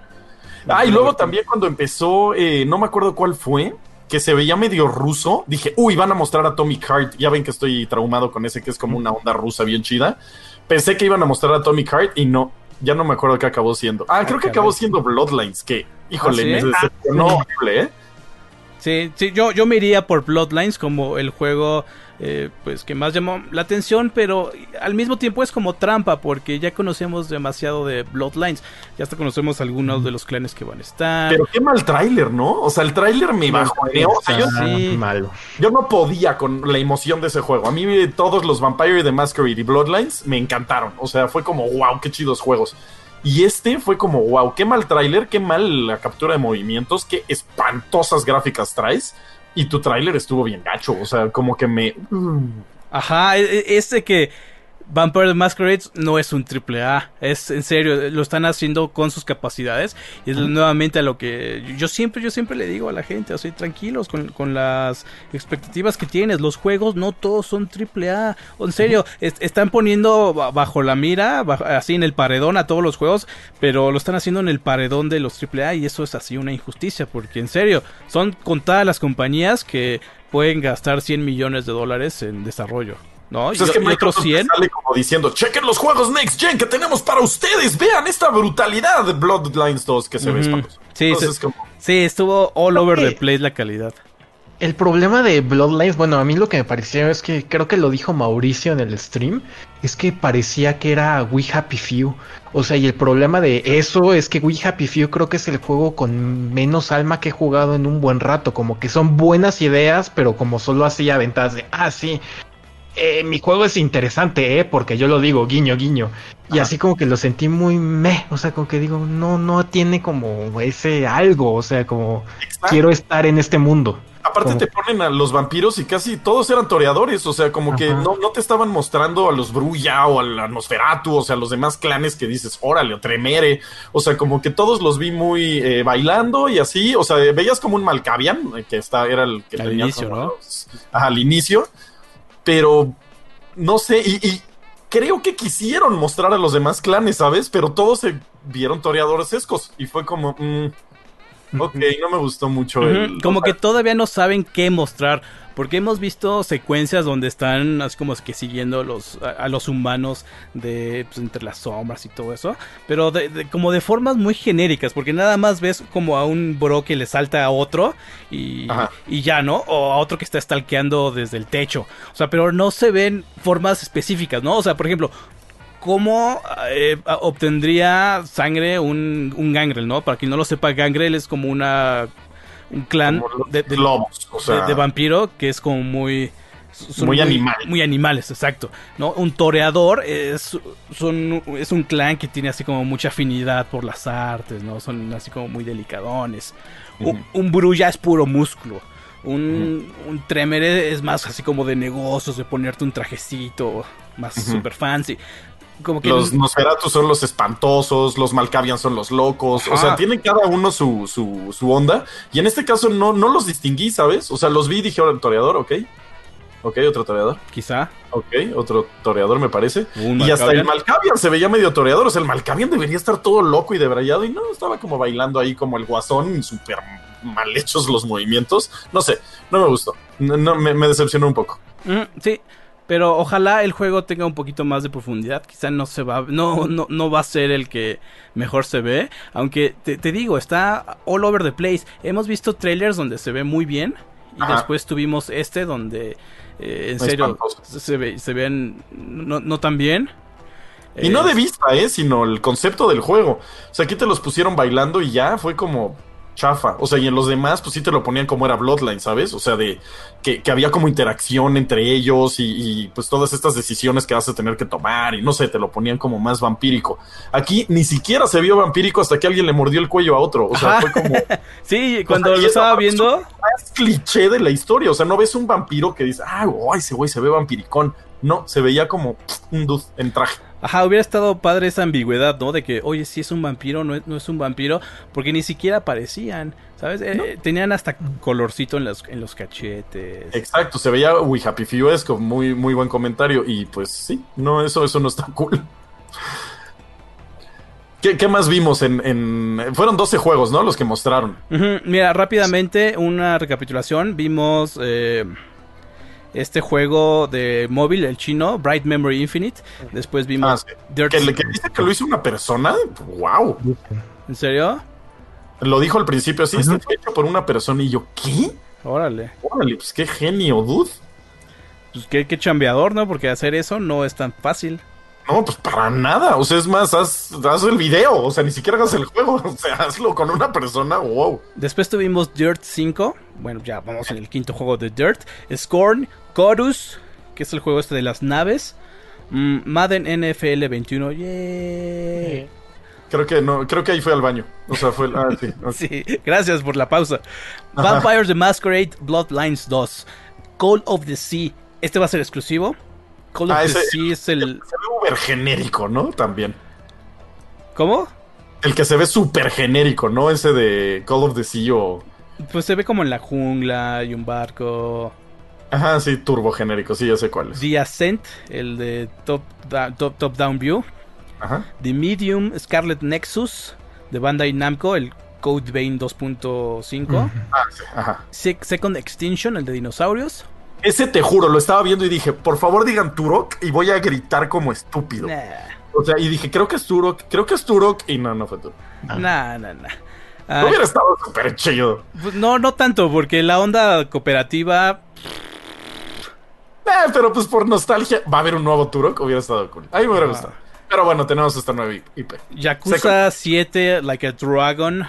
Ah, y luego también cuando empezó, eh, no me acuerdo cuál fue, que se veía medio ruso, dije, uy, van a mostrar a Tommy Hart. Ya ven que estoy traumado con ese que es como una onda rusa bien chida. Pensé que iban a mostrar a Tommy Hart y no, ya no me acuerdo qué acabó siendo. Ah, creo que acabó siendo Bloodlines, que, híjole, ¿Ah, me decepcionó horrible, ¿eh? Sí, sí, yo, yo me iría por Bloodlines como el juego eh, pues que más llamó la atención, pero al mismo tiempo es como trampa porque ya conocemos demasiado de Bloodlines, ya hasta conocemos algunos de los clanes que van a estar. Pero qué mal tráiler, ¿no? O sea, el tráiler me bajó. yo, sí. yo no podía con la emoción de ese juego. A mí todos los Vampire the Masquerade y Bloodlines me encantaron. O sea, fue como, wow, qué chidos juegos. Y este fue como, wow, qué mal tráiler, qué mal la captura de movimientos, qué espantosas gráficas traes y tu tráiler estuvo bien gacho, o sea, como que me... Ajá, e, e, este que Vampire the Masquerade no es un triple A, es en serio, lo están haciendo con sus capacidades y es nuevamente a lo que yo siempre, yo siempre le digo a la gente, así tranquilos con, las expectativas que tienes, los juegos no todos son triple A, en serio, están poniendo bajo la mira, así en el paredón a todos los juegos, pero lo están haciendo en el paredón de los triple A y eso es así una injusticia, porque en serio, son contadas las compañías que pueden gastar 100 millones de dólares en desarrollo. ¿No? Pues es que Microsoft sale como diciendo, chequen los juegos Next Gen que tenemos para ustedes, vean esta brutalidad de Bloodlines 2 que se ve Sí, sí, estuvo all over the place la calidad. El problema de Bloodlines, bueno, a mí lo que me pareció es que creo que lo dijo Mauricio en el stream, es que parecía que era We Happy Few. O sea, y el problema de eso es que We Happy Few creo que es el juego con menos alma que he jugado en un buen rato. Como que son buenas ideas, pero como solo así aventadas de, ah, sí, eh, mi juego es interesante, ¿eh? Porque yo lo digo, guiño, guiño. Y así como que lo sentí muy meh, o sea, como que digo, no, no tiene como ese algo, o sea, como quiero estar en este mundo. Aparte te ponen a los vampiros y casi todos eran toreadores, o sea, como que no, no te estaban mostrando a los Brulla o al Nosferatu, o sea, a los demás clanes que dices, órale, o Tremere, o sea, como que todos los vi muy eh, bailando y así, o sea, veías como un Malkavian, que está, era el que al inicio, ¿no? al inicio, pero no sé, y, y creo que quisieron mostrar a los demás clanes, ¿sabes? Pero todos se vieron toreadores escos y fue como, mm, ok, no me gustó mucho. El, Como que todavía no saben qué mostrar. Porque hemos visto secuencias donde están así como que siguiendo los, a, a los humanos de pues, entre las sombras y todo eso. Pero de, de- como de formas muy genéricas. Porque nada más ves como a un bro que le salta a otro y, y ya, ¿no? O a otro que está stalkeando desde el techo. O sea, pero no se ven formas específicas, ¿no? O sea, por ejemplo, ¿Cómo eh, obtendría sangre un, un gangrel, no? Para quien no lo sepa, gangrel es como una un clan de, de- lobos, o de- sea, de vampiro que es como muy son Muy animal. muy animales, exacto. ¿no? Un toreador es, son, es un clan que tiene así como mucha afinidad por las artes, ¿no? Son así como muy delicadones. Un- Ujú. Un Bru ya es puro músculo. Un, un Tremere es más así como de negocios, de ponerte un trajecito más Ujú. super fancy. Como que Los Nosferatu son los espantosos, los Malkavian son los locos, o sea, tienen cada uno su, su, su onda, y en este caso no, no los distinguí, ¿sabes? O sea, los vi y dije, ahora toreador, ok, ok, otro toreador, quizá ok, otro toreador me parece, un y hasta el Malkavian. Se veía medio toreador, o sea, el Malkavian debería estar todo loco y debrayado, y no, estaba como bailando ahí como el guasón, súper mal hechos los movimientos, no sé, no me gustó, no, no, me, me decepcionó un poco. Mm, sí, pero ojalá el juego tenga un poquito más de profundidad. Quizá no se va, no, no, no va a ser el que mejor se ve. Aunque te, te digo, está all over the place. Hemos visto trailers donde se ve muy bien. Y Ajá. después tuvimos este donde eh, en serio se ve, se ven no, no tan bien. Y no Eh, de vista, ¿eh? Sino el concepto del juego. O sea, aquí te los pusieron bailando y ya fue como chafa. O sea, y en los demás, pues sí te lo ponían como era Bloodline, ¿sabes? O sea, de que, que había como interacción entre ellos y, y, pues todas estas decisiones que vas a tener que tomar y no sé, te lo ponían como más vampírico. Aquí ni siquiera se vio vampírico hasta que alguien le mordió el cuello a otro. O sea, Ajá. fue como Sí, cuando lo estaba viendo, más cliché de la historia. O sea, no ves un vampiro que dice, ah, guay, ese güey se ve vampiricón. No, se veía como un dude en traje. Ajá, hubiera estado padre esa ambigüedad, ¿no? De que, oye, si es un vampiro, no es, no es un vampiro, porque ni siquiera aparecían, ¿sabes? Eh, tenían hasta colorcito en los, en los cachetes. Exacto, se veía We Happy Few-esco, muy, muy buen comentario. Y pues sí, no, eso, eso no está cool. ¿Qué, qué más vimos en, en- Fueron 12 juegos, ¿no? Los que mostraron. Mira, rápidamente, una recapitulación. Vimos eh, este juego de móvil, el chino, Bright Memory Infinite. Después Ah, vimos sí. Dirt Que, le- que dice que lo hizo una persona. ¡Wow! ¿En serio? Lo dijo al principio así, Ajá. está hecho por una persona. Y yo, ¿qué? Órale. Órale, pues qué genio, dude. Pues qué, qué chambeador, ¿no? Porque hacer eso no es tan fácil. No, pues para nada. O sea, es más, haz, haz el video. O sea, ni siquiera hagas el juego. O sea, hazlo con una persona. ¡Wow! Después tuvimos Dirt 5. Bueno, ya vamos en el quinto juego de Dirt. Scorn, Chorus, que es el juego este de las naves. Mm, Madden NFL 21. ¡Yay! Creo que no, creo que ahí fue al baño. O sea, fue el. Ah, sí. Sí, gracias por la pausa. Ajá. Vampires the Masquerade Bloodlines 2. Call of the Sea. Este va a ser exclusivo. Call of Ah, the ese- Sea es el. Se ve uber genérico, ¿no? También. ¿Cómo? El que se ve súper genérico, ¿no? Ese de Call of the Sea o. Pues se ve como en la jungla y un barco. Ajá, sí, turbo genérico, sí, ya sé cuál es. The Ascent, el de Top, da- top, top Down View. Ajá. The Medium Scarlet Nexus de Bandai Namco, el Code Vein 2.5. Ah, sí, ajá. Se- Second Extinction, el de dinosaurios. Ese te juro, lo estaba viendo y dije, por favor digan Turok y voy a gritar como estúpido. Nah, O sea, y dije, creo que es Turok, creo que es Turok y no, no fue Turok. Ah. nah, nah, nah. Ah, Hubiera estado súper chido. pues no, no tanto, porque la onda cooperativa. Eh, pero pues por nostalgia, va a haber un nuevo Turok, hubiera estado cool. A mí me hubiera Ah. gustado. Pero bueno, tenemos esta nueva IP. Yakuza 7, Like a Dragon.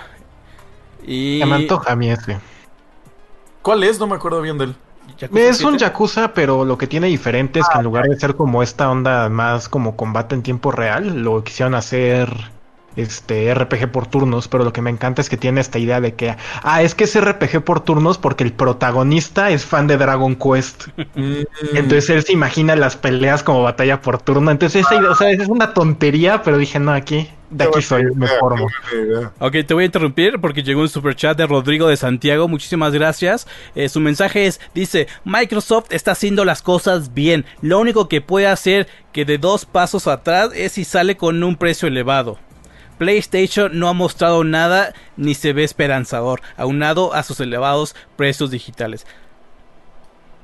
Y. Se me antoja a mí ese. ¿Cuál es? No me acuerdo bien de él. Yakuza Es un 7. Yakuza, pero lo que tiene diferente es que en lugar de ser como esta onda más como combate en tiempo real, lo quisieron hacer este RPG por turnos, pero lo que me encanta es que tiene esta idea de que, ah, es que es RPG por turnos porque el protagonista es fan de Dragon Quest. Mm. Entonces él se imagina las peleas como batalla por turno. Entonces esa idea, o sea, es una tontería, pero dije, no, aquí, de aquí soy, me formo. Ok, te voy a interrumpir porque llegó un super chat de Rodrigo de Santiago. Muchísimas gracias. Eh, su mensaje es: dice, Microsoft está haciendo las cosas bien. Lo único que puede hacer que de dos pasos atrás es si sale con un precio elevado. PlayStation no ha mostrado nada ni se ve esperanzador, aunado a sus elevados precios digitales.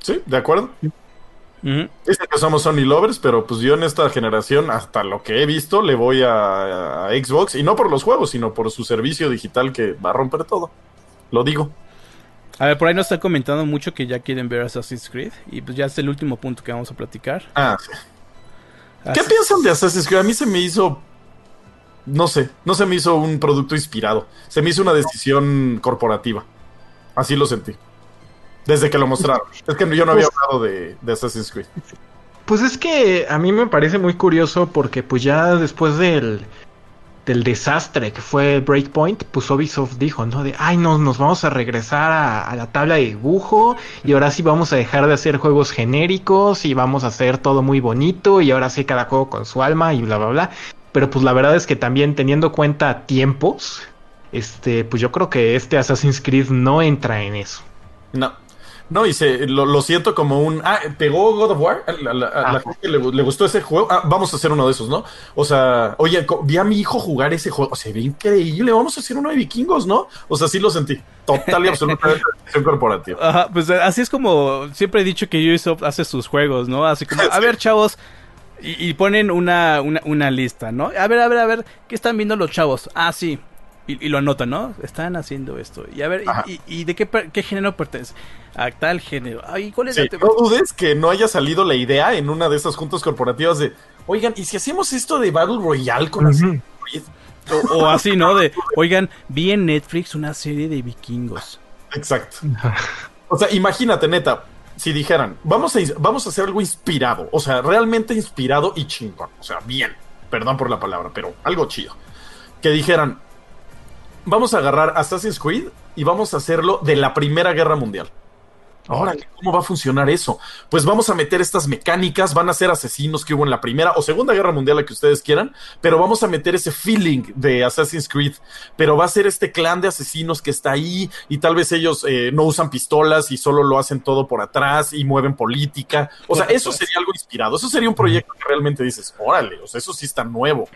Sí, de acuerdo. Dicen que somos Sony lovers, pero pues yo en esta generación, hasta lo que he visto, le voy a, a Xbox. Y no por los juegos, sino por su servicio digital que va a romper todo. Lo digo. A ver, por ahí nos están comentando mucho que ya quieren ver Assassin's Creed. Y pues ya es el último punto que vamos a platicar. Ah, sí. ¿Qué Así- piensan de Assassin's Creed? A mí se me hizo. No sé, no se me hizo un producto inspirado. Se me hizo una decisión corporativa. Así lo sentí. Desde que lo mostraron. Es que yo no había hablado de, de Assassin's Creed. Pues es que a mí me parece muy curioso porque pues ya después del, del desastre que fue Breakpoint, pues Ubisoft dijo, ¿no? De, ay, no, nos vamos a regresar a, a la tabla de dibujo y ahora sí vamos a dejar de hacer juegos genéricos y vamos a hacer todo muy bonito y ahora sí cada juego con su alma y bla, bla, bla. Pero pues la verdad es que también teniendo cuenta tiempos, este, pues yo creo que este Assassin's Creed no entra en eso. No. No, y se, lo, lo siento como un. Ah, pegó God of War. A la, a la- a la Ah. gente le, le gustó ese juego. Ah, vamos a hacer uno de esos, ¿no? O sea, oye, vi a mi hijo jugar ese juego. O sea, ve increíble. Vamos a hacer uno de vikingos, ¿no? O sea, sí lo sentí. Total y absolutamente decisión corporativa. Ajá, pues así es como siempre he dicho que Ubisoft hace sus juegos, ¿no? Así como, a ver, chavos, y, y ponen una, una, una lista, ¿no? A ver, a ver, a ver, ¿qué están viendo los chavos? Ah, sí. Y, y lo anotan, ¿no? Están haciendo esto. Y a ver, y, de qué, qué género pertenece? A tal género. Ay, ¿cuál es Sí, la no dudes que no haya salido la idea en una de esas juntas corporativas de, oigan, ¿y si hacemos esto de Battle Royale con Assassin's Creed? o, o así, ¿no? De, oigan, vi en Netflix una serie de vikingos. Exacto. O sea, imagínate, neta, si dijeran, vamos a, vamos a hacer algo inspirado, o sea, realmente inspirado y chingón, o sea, bien, perdón por la palabra, pero algo chido. Que dijeran, vamos a agarrar Assassin's Creed y vamos a hacerlo de la Primera Guerra Mundial. Órale, ¿cómo va a funcionar eso? Pues vamos a meter estas mecánicas, van a ser asesinos que hubo en la Primera o Segunda Guerra Mundial, la que ustedes quieran, pero vamos a meter ese feeling de Assassin's Creed, pero va a ser este clan de asesinos que está ahí y tal vez ellos eh, no usan pistolas y solo lo hacen todo por atrás y mueven política. O sea, eso sería algo inspirado, eso sería un proyecto que realmente dices, órale, o sea, eso sí está nuevo.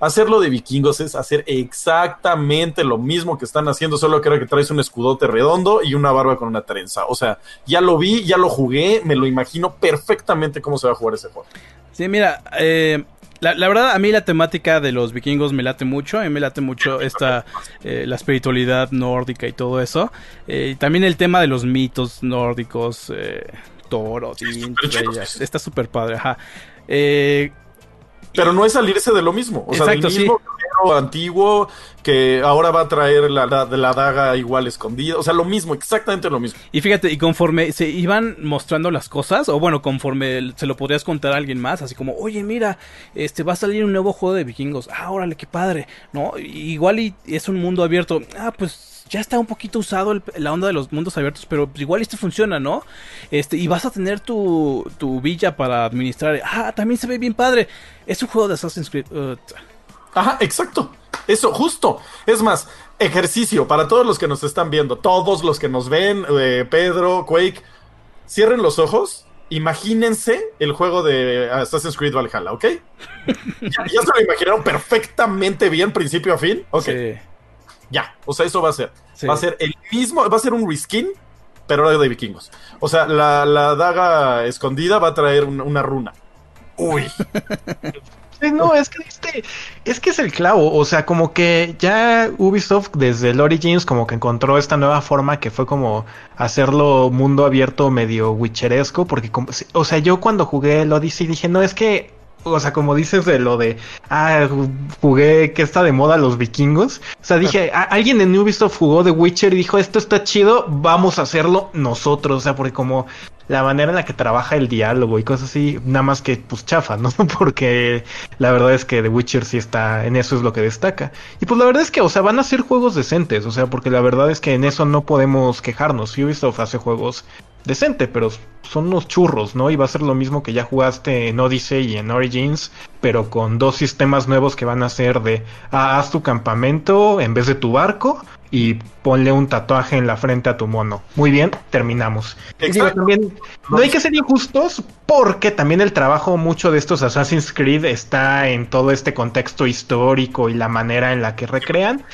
Hacerlo de vikingos es hacer exactamente lo mismo que están haciendo, solo que ahora que traes un escudote redondo y una barba con una trenza. O sea, ya lo vi, ya lo jugué, me lo imagino perfectamente cómo se va a jugar ese juego. Sí, mira, eh, la, la verdad a mí la temática de los vikingos me late mucho, a mí me late mucho esta, eh, la espiritualidad nórdica y todo eso. Eh, y también el tema de los mitos nórdicos, eh, sí. está súper padre, ajá. Pero no es salirse de lo mismo. O sea, Exacto, del mismo guerrero antiguo que ahora va a traer la, la, la daga igual escondida. O sea, lo mismo, exactamente lo mismo. Y fíjate, y conforme se iban mostrando las cosas, o bueno, conforme se lo podrías contar a alguien más, así como, oye, mira, este va a salir un nuevo juego de vikingos, ah, órale, qué padre, ¿no? Igual y es un mundo abierto, ah, pues ya está un poquito usado el- la onda de los mundos abiertos, pero pues igual esto funciona, ¿no? Este, y vas a tener tu, tu villa para administrar, ah, también se ve bien padre, es un juego de Assassin's Creed, uh, Ajá, exacto. Eso, justo. Es más, ejercicio para todos los que nos están viendo, todos los que nos ven, eh, Pedro, Quake, cierren los ojos, imagínense el juego de Assassin's Creed Valhalla, ¿ok? ¿Ya, ya se lo imaginaron perfectamente bien, principio a fin? Ok, sí. Ya. O sea, eso va a ser. Sí. Va a ser el mismo, va a ser un reskin, pero ahora de vikingos. O sea, la, la daga escondida va a traer un- una runa. Uy. No, es que este, es que es el clavo, o sea, como que ya Ubisoft desde el Origins como que encontró esta nueva forma que fue como hacerlo mundo abierto medio witcheresco, porque como, o sea, yo cuando jugué el Odyssey dije, no, es que o sea, como dices de lo de, ah, jugué que está de moda los vikingos. O sea, dije, alguien en Ubisoft jugó The Witcher y dijo, esto está chido, vamos a hacerlo nosotros. O sea, porque como la manera en la que trabaja el diálogo y cosas así, nada más que pues chafa, ¿no? Porque la verdad es que The Witcher sí está, en eso es lo que destaca. Y pues la verdad es que, o sea, van a ser juegos decentes, o sea, porque la verdad es que en eso no podemos quejarnos. Ubisoft hace juegos decente, pero son unos churros, ¿no? Y va a ser lo mismo que ya jugaste en Odyssey y en Origins, pero con dos sistemas nuevos que van a ser de, ah, haz tu campamento en vez de tu barco y ponle un tatuaje en la frente a tu mono. Muy bien, terminamos. también, no hay que ser injustos porque también el trabajo mucho de estos Assassin's Creed está en todo este contexto histórico y la manera en la que recrean.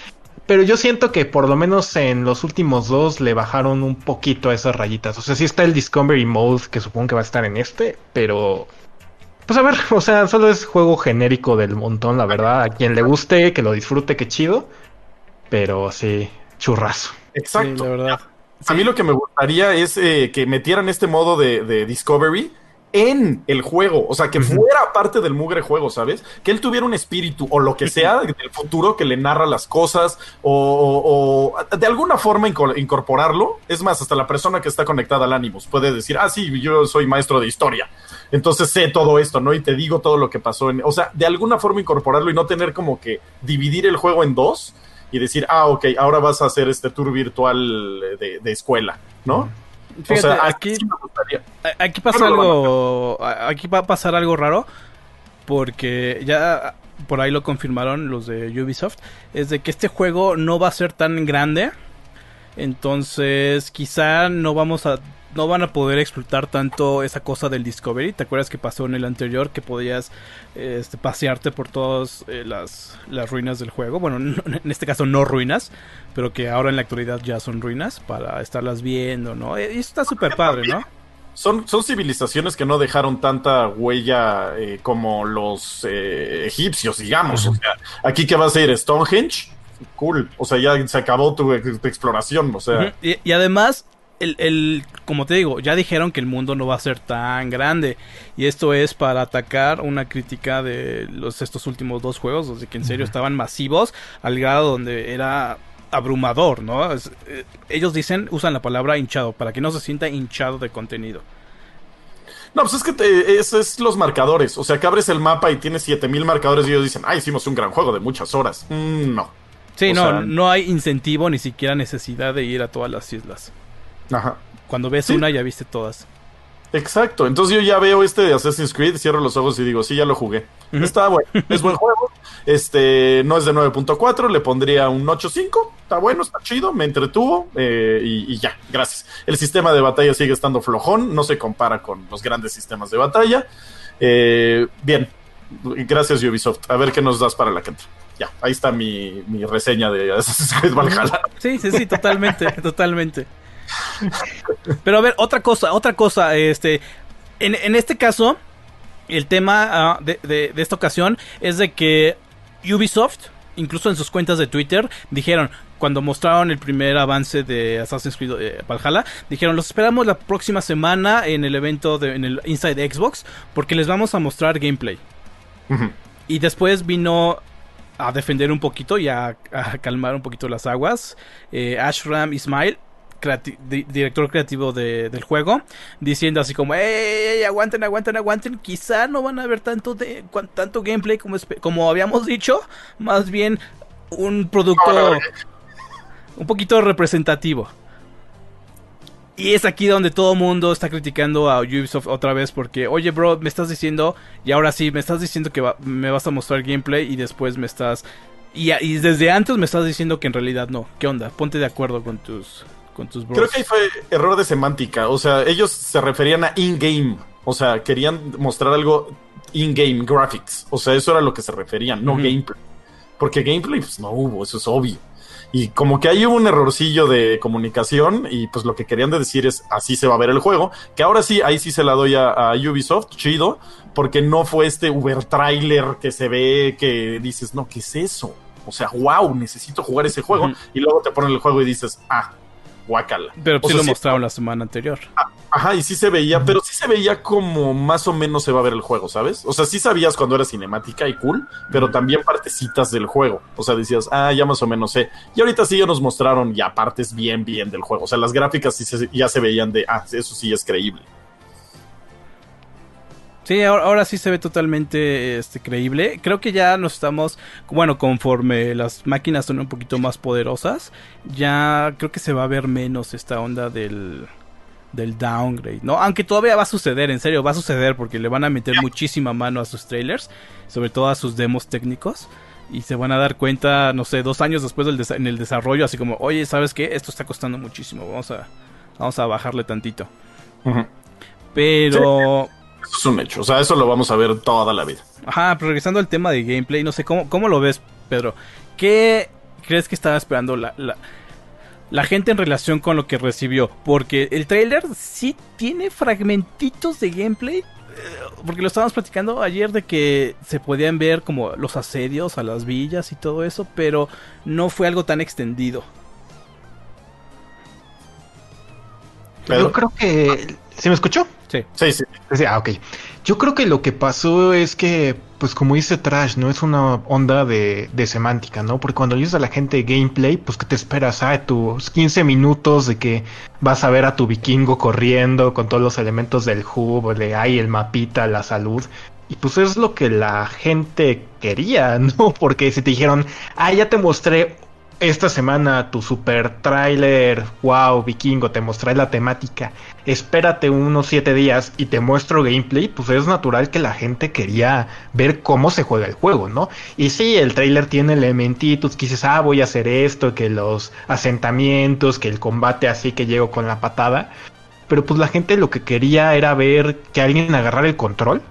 Pero yo siento que por lo menos en los últimos dos le bajaron un poquito a esas rayitas. O sea, sí está el Discovery Mode, que supongo que va a estar en este, pero... Pues a ver, o sea, solo es juego genérico del montón, la verdad. A quien le guste, que lo disfrute, qué chido. Pero sí, churrazo. Exacto. la verdad. A mí lo que me gustaría es eh, que metieran este modo de, Discovery en el juego, o sea, que fuera parte del mugre juego, ¿sabes? Que él tuviera un espíritu o lo que sea del futuro que le narra las cosas o, de alguna forma incorporarlo. Es más, hasta la persona que está conectada al Animus puede decir, ah, sí, yo soy maestro de historia, entonces sé todo esto, ¿no? Y te digo todo lo que pasó en... O sea, de alguna forma incorporarlo y no tener como que dividir el juego en dos y decir, ah, ok, ahora vas a hacer este tour virtual de, escuela, ¿no? O sea, aquí, aquí pasa algo, aquí va a pasar algo raro, porque ya por ahí lo confirmaron los de Ubisoft, es de que este juego no va a ser tan grande, entonces quizá no vamos a no van a poder explotar tanto esa cosa del Discovery. ¿Te acuerdas que pasó en el anterior que podías este, pasearte por todas eh, las, las, ruinas del juego? Bueno, en este caso no ruinas, pero que ahora en la actualidad ya son ruinas para estarlas viendo, ¿no? Y está súper padre, ¿no? Son, son civilizaciones que no dejaron tanta huella eh, como los eh, egipcios, digamos. O sea, aquí que vas a ir Stonehenge, cool. O sea, ya se acabó tu, exploración. O sea. y, además, el, como te digo, ya dijeron que el mundo no va a ser tan grande. Y esto es para atacar una crítica de los, estos últimos dos juegos, donde que en serio estaban masivos, al grado donde era abrumador, ¿no? Eh, ellos dicen, usan la palabra hinchado, para que no se sienta hinchado de contenido. No, pues es que te, es, es, los marcadores. O sea, que abres el mapa y tienes 7000 marcadores y ellos dicen, ah, hicimos un gran juego de muchas horas. Mm, no. Sí, no, no hay incentivo ni siquiera necesidad de ir a todas las islas. Ajá. Cuando ves una ya viste todas. Exacto, entonces yo ya veo este de Assassin's Creed, cierro los ojos y digo, sí, ya lo jugué. Está bueno, es buen juego. Este, no es de 9.4, le pondría un 8.5. Está bueno, está chido, me entretuvo eh, y, ya, gracias. El sistema de batalla sigue estando flojón, no se compara con los grandes sistemas de batalla. Eh, bien, gracias Ubisoft. A ver qué nos das para la que entra. Ya, ahí está mi, mi reseña de Assassin's Creed Valhalla. Sí, sí, sí, totalmente, totalmente. Pero a ver, otra cosa, otra cosa, este, en, este caso, el tema ah, de, esta ocasión es de que Ubisoft, incluso en sus cuentas de Twitter, dijeron, cuando mostraron el primer avance de Assassin's Creed eh, Valhalla, dijeron, los esperamos la próxima semana en el evento de, en el Inside Xbox, porque les vamos a mostrar gameplay. Y después vino a defender un poquito y a, calmar un poquito las aguas. Eh, Ashram Ismail director creativo del juego, diciendo así como, ¡Ey, aguanten, aguanten, aguanten! Quizá no van a ver tanto, de, tanto gameplay como, como habíamos dicho, más bien un producto un poquito representativo. Y es aquí donde todo el mundo está criticando a Ubisoft otra vez porque, oye, bro, me estás diciendo, y ahora sí, me estás diciendo que me vas a mostrar gameplay y después me estás... Y, y, desde antes me estás diciendo que en realidad no. ¿Qué onda? Ponte de acuerdo con tus Creo que ahí fue error de semántica. O sea, ellos se referían a in-game. O sea, querían mostrar algo in-game graphics. O sea, eso era lo que se referían, no gameplay. Porque gameplay, pues no hubo, eso es obvio. Y como que hay un errorcillo de comunicación y pues lo que querían decir es así se va a ver el juego, que ahora sí, ahí sí se la doy a, Ubisoft, chido, porque no fue este Uber trailer que se ve que dices, no, ¿qué es eso? O sea, wow, necesito jugar ese juego y luego te ponen el juego y dices, ah, guacala. Pero sí lo mostraron la semana anterior. Ah, Ajá, y sí se veía, pero sí se veía como más o menos se va a ver el juego, ¿sabes? O sea, sí sabías cuando era cinemática y cool, pero también partecitas del juego. O sea, decías, ah, ya más o menos sé. Y ahorita sí ya nos mostraron ya partes bien, bien del juego. O sea, las gráficas sí se, ya se veían de, ah, eso sí es creíble. Sí, ahora, sí se ve totalmente este, creíble. Creo que ya nos estamos, bueno, conforme las máquinas son un poquito más poderosas, ya creo que se va a ver menos esta onda del, del downgrade, ¿no? Aunque todavía va a suceder, en serio, va a suceder porque le van a meter muchísima mano a sus trailers, sobre todo a sus demos técnicos. Y se van a dar cuenta, no sé, dos años después del en el desarrollo, así como, oye, ¿sabes qué? Esto está costando muchísimo, vamos a, vamos a bajarle tantito. Pero... Eso es un hecho, o sea, eso lo vamos a ver toda la vida. Ajá, pero regresando al tema de gameplay, no sé, ¿cómo, cómo lo ves, Pedro? ¿Qué crees que estaba esperando la, la, gente en relación con lo que recibió? Porque el trailer sí tiene fragmentitos de gameplay, eh, porque lo estábamos platicando ayer de que se podían ver como los asedios a las villas y todo eso, pero no fue algo tan extendido. Yo creo que... ¿Se me escuchó? Sí. Sí, sí. Ah, ok. Yo creo que lo que pasó es que, pues como dice Trash, ¿no? Es una onda de, de semántica, ¿no? Porque cuando dices a la gente gameplay, pues que te esperas? Ah, tus 15 minutos de que vas a ver a tu vikingo corriendo con todos los elementos del hub, de ahí el mapita, la salud. Y pues es lo que la gente quería, ¿no? Porque si te dijeron, ah, ya te mostré esta semana tu super trailer, wow, vikingo, te mostré la temática, espérate unos 7 días y te muestro gameplay, pues es natural que la gente quería ver cómo se juega el juego, ¿no? Y sí, el trailer tiene elementitos que ah, voy a hacer esto, que los asentamientos, que el combate así que llego con la patada, pero pues la gente lo que quería era ver que alguien agarrara el control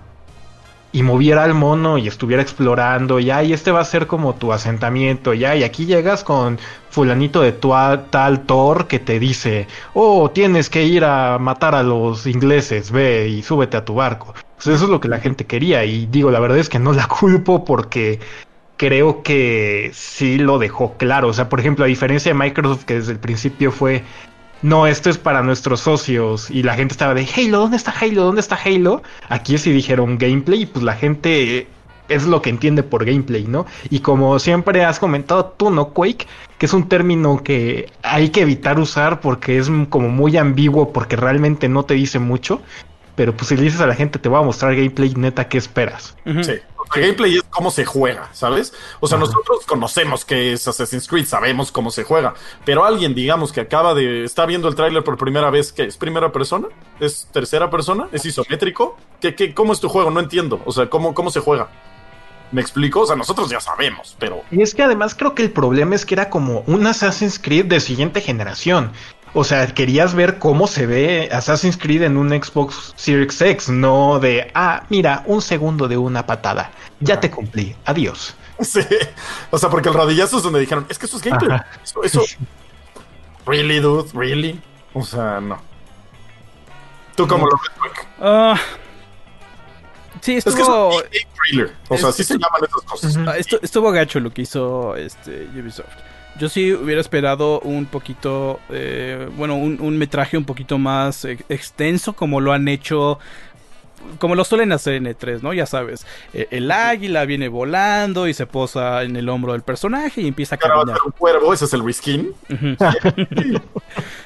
y moviera al mono y estuviera explorando, ya, y este va a ser como tu asentamiento, ya, y aquí llegas con fulanito de tu tal Thor que te dice, oh, tienes que ir a matar a los ingleses, ve y súbete a tu barco. Pues eso es lo que la gente quería, y digo, la verdad es que no la culpo porque creo que sí lo dejó claro. O sea, por ejemplo, a diferencia de Microsoft, que desde el principio fue, no, esto es para nuestros socios. Y la gente estaba de Halo, ¿dónde está Halo? ¿Dónde está Halo? Aquí sí dijeron gameplay, pues la gente es lo que entiende por gameplay, ¿no? Y como siempre has comentado tú, ¿no? Quake, que es un término que hay que evitar usar porque es como muy ambiguo, porque realmente no te dice mucho. Pero pues si le dices a la gente, te voy a mostrar gameplay, neta, ¿qué esperas? Sí. El gameplay es cómo se juega, ¿sabes? O sea, nosotros conocemos que es Assassin's Creed, sabemos cómo se juega, pero alguien, digamos, que acaba de, está viendo el tráiler por primera vez, ¿qué es primera persona? ¿Es tercera persona? ¿Es isométrico? ¿Qué, qué, ¿Cómo es tu juego? No entiendo. O sea, ¿cómo, cómo se juega? ¿Me explico? O sea, nosotros ya sabemos, pero... Y es que además creo que el problema es que era como un Assassin's Creed de siguiente generación. O sea, querías ver cómo se ve Assassin's Creed en un Xbox Series X, no de, ah, mira, un segundo de una patada. Ya te cumplí, adiós. Sí, o sea, porque el rodillazo es donde dijeron, es que eso es gameplay. Eso, eso. Really, dude, really. O sea, no. ¿Tú cómo lo ves, uh, Sí, estuvo. Es que O sea, sí se llaman esas cosas. Uh estuvo gacho lo que hizo este Ubisoft. Yo sí hubiera esperado un poquito, eh, bueno, un, metraje un poquito más extenso como lo han hecho como lo suelen hacer en E3, ¿no? Ya sabes, eh, el águila viene volando y se posa en el hombro del personaje y empieza a caminar. un cuervo, ese es el reskin.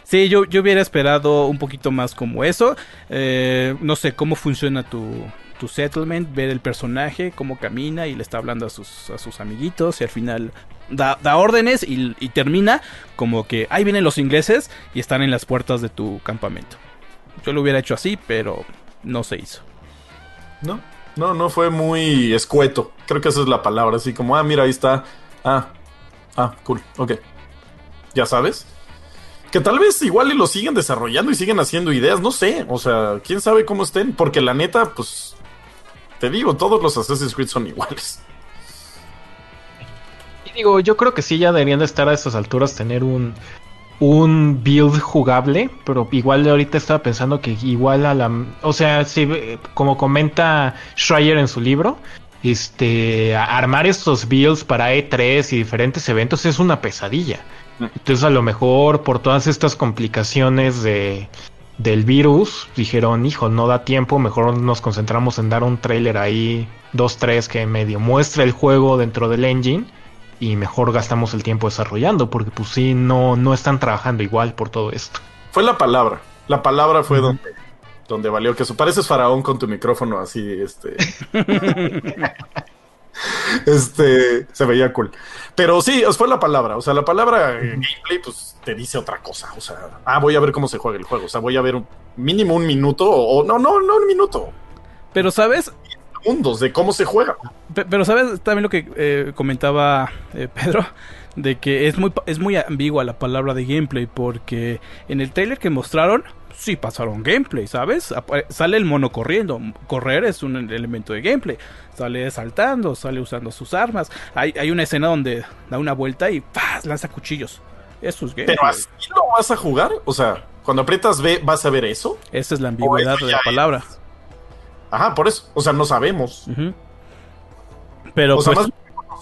sí, yo, yo hubiera esperado un poquito más como eso. Eh, no sé cómo funciona tu, tu settlement, ver el personaje, cómo camina y le está hablando a sus, a sus amiguitos y al final da, órdenes y, termina como que ahí vienen los ingleses y están en las puertas de tu campamento. Yo lo hubiera hecho así, pero no se hizo. No, no, no fue muy escueto. Creo que esa es la palabra, así como, ah, mira, ahí está. Ah, ah, cool, ok. Ya sabes. Que tal vez igual y lo siguen desarrollando y siguen haciendo ideas, no sé. O sea, quién sabe cómo estén. Porque la neta, pues. Te digo, todos los Assassin's Creed son iguales digo, yo creo que sí ya deberían de estar a estas alturas tener un, un build jugable, pero igual ahorita estaba pensando que igual a la... O sea, si, como comenta Schreier en su libro, este, armar estos builds para E3 y diferentes eventos es una pesadilla. Mm. Entonces a lo mejor por todas estas complicaciones de del virus, dijeron, hijo, no da tiempo, mejor nos concentramos en dar un trailer ahí, dos, tres, que medio muestre el juego dentro del engine y mejor gastamos el tiempo desarrollando, porque pues sí, no, no están trabajando igual por todo esto. Fue la palabra, la palabra fue donde, donde valió que eso. Pareces faraón con tu micrófono así, este... este, se veía cool. Pero sí, fue la palabra. O sea, la palabra gameplay, pues te dice otra cosa. O sea, ah, voy a ver cómo se juega el juego. O sea, voy a ver un, mínimo un minuto o, no, no, no un minuto. Pero, ¿sabes? Segundos de cómo se juega. Pero, ¿sabes también lo que eh, comentaba eh, Pedro? De que es muy, es muy ambigua la palabra de gameplay porque en el trailer que mostraron sí pasaron gameplay, ¿sabes? Sale el mono corriendo. Correr es un elemento de gameplay. Sale saltando, sale usando sus armas. Hay, hay una escena donde da una vuelta y ¡paz! lanza cuchillos. Eso es gameplay. Pero así lo vas a jugar. O sea, cuando aprietas B, ¿vas a ver eso? Esa es la ambigüedad de la palabra. Ajá, por eso. O sea, no sabemos. Pero pues,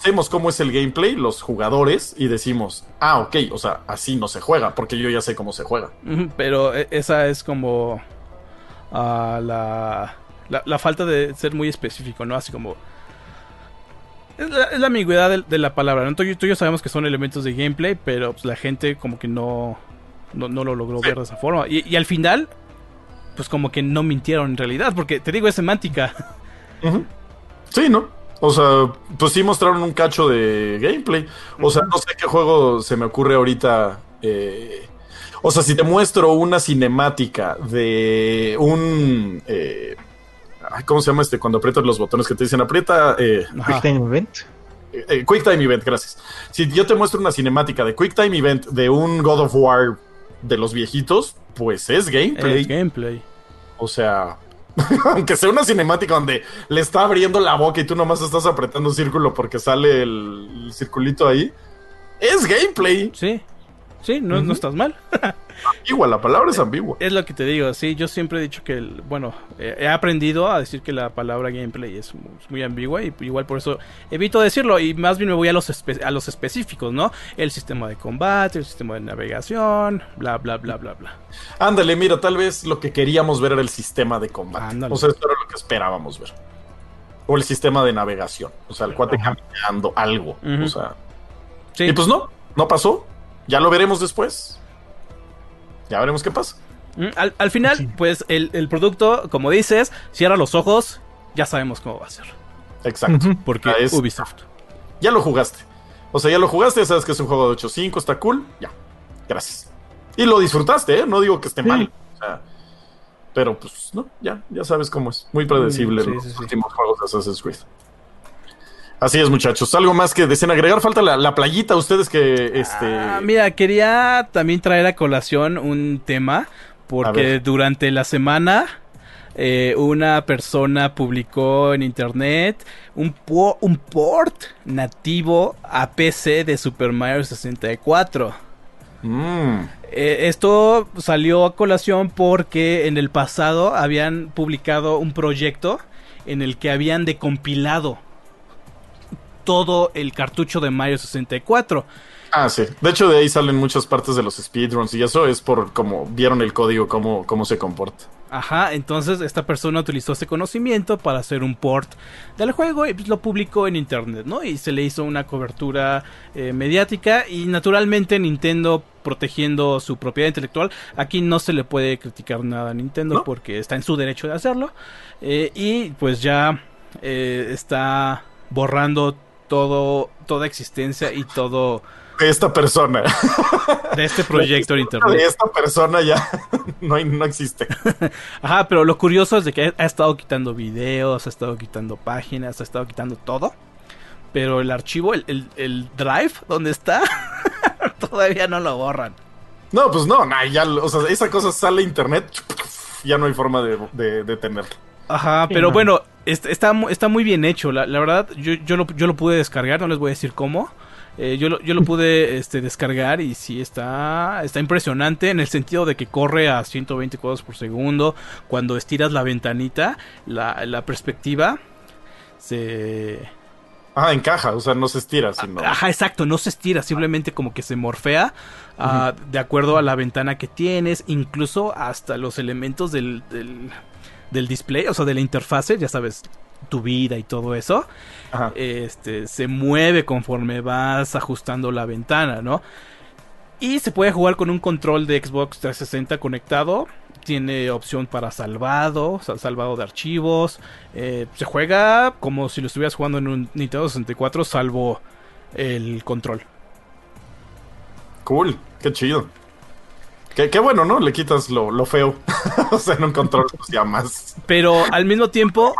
conocemos cómo es el gameplay, los jugadores, y decimos, ah, ok, o sea, así no se juega, porque yo ya sé cómo se juega. Pero e, esa es como ah, la, la, falta de ser muy específico, ¿no? Así como... Es la, ambigüedad de, la palabra, ¿no? Tú, y yo sabemos que son elementos de gameplay, pero pues, la gente como que no, no, lo logró ver de esa forma. Y, al final, pues como que no mintieron en realidad, porque te digo, es semántica. Sí, ¿no? O sea, pues sí mostraron un cacho de gameplay. O sea, no sé qué juego se me ocurre ahorita. Eh, o sea, si te muestro una cinemática de un... Eh, ¿Cómo se llama este? Cuando aprietas los botones que te dicen aprieta... Eh, Time Event. Quick Time Event, gracias. Si yo te muestro una cinemática de Quick Time Event de un God of War de los viejitos, pues es gameplay. Es gameplay. O sea, Aunque sea una cinemática donde le está abriendo la boca y tú nomás estás apretando un círculo porque sale el, el circulito ahí. Es gameplay. Sí. Sí, no, no estás mal. ambigua, la palabra es ambigua. Es lo que te digo, sí, yo siempre he dicho que, bueno, he aprendido a decir que la palabra gameplay es muy, ambigua y igual por eso evito decirlo y más bien me voy a los, a los específicos, ¿no? El sistema de combate, el sistema de navegación, bla, bla, bla, bla, bla. Ándale, mira, tal vez lo que queríamos ver era el sistema de combate. O sea, esto era lo que esperábamos ver. O el sistema de navegación, o sea, el cuate caminando, algo, o sea. Sí. Y pues no, no pasó. Ya lo veremos después. Ya veremos qué pasa. Mm, al, final, pues el, producto, como dices, cierra los ojos, ya sabemos cómo va a ser. Exacto. Porque es, Ubisoft. Ya lo jugaste. O sea, ya lo jugaste, ya sabes que es un juego de 8.5, está cool. Ya. Gracias. Y lo disfrutaste, ¿eh? No digo que esté mal. O sea, pero pues, no, ya, ya sabes cómo es. Muy predecible mm, los últimos juegos de Assassin's Creed. Así es, muchachos. Algo más que deseen agregar. Falta la, playita. Ustedes que. este ah, Mira, quería también traer a colación un tema. Porque durante la semana. Eh, una persona publicó en internet un, un port nativo a PC de Super Mario 64. Mm. Eh, esto salió a colación porque en el pasado habían publicado un proyecto en el que habían decompilado todo el cartucho de Mario 64. Ah, sí. De hecho, de ahí salen muchas partes de los speedruns y eso es por cómo vieron el código, cómo, cómo se comporta. Ajá, entonces esta persona utilizó ese conocimiento para hacer un port del juego y pues, lo publicó en internet, ¿no? Y se le hizo una cobertura eh, mediática y naturalmente Nintendo protegiendo su propiedad intelectual, aquí no se le puede criticar nada a Nintendo porque está en su derecho de hacerlo eh, y pues ya eh, está borrando todo, toda existencia y todo... De esta persona. De este proyecto en internet. De esta persona ya no, no existe. Ajá, pero lo curioso es de que ha estado quitando videos, ha estado quitando páginas, ha estado quitando todo. Pero el archivo, el, el, drive donde está, todavía no lo borran. No, pues no, ya, o sea, esa cosa sale a internet, ya no hay forma de, de, de tenerlo. Ajá, pero bueno, está, está muy bien hecho. La, verdad, yo, yo, lo, yo lo pude descargar, no les voy a decir cómo. Eh, yo, lo, yo lo pude este, descargar y sí está, está impresionante en el sentido de que corre a 120 cuadros por segundo. Cuando estiras la ventanita, la, la perspectiva se, Ah, encaja, o sea, no se estira, sino... Ajá, exacto, no se estira, simplemente como que se morfea ah, de acuerdo a la ventana que tienes, incluso hasta los elementos del, del, del display, o sea, de la interfase, ya sabes, tu vida y todo eso, Ajá. este, se mueve conforme vas ajustando la ventana, ¿no? Y se puede jugar con un control de Xbox 360 conectado. Tiene opción para salvado, sal- salvado de archivos. Eh, se juega como si lo estuvieras jugando en un Nintendo 64, salvo el control. Cool, qué chido. Qué, qué bueno, ¿no? Le quitas lo, lo feo. o sea, en un control, pues ya más. Pero al mismo tiempo,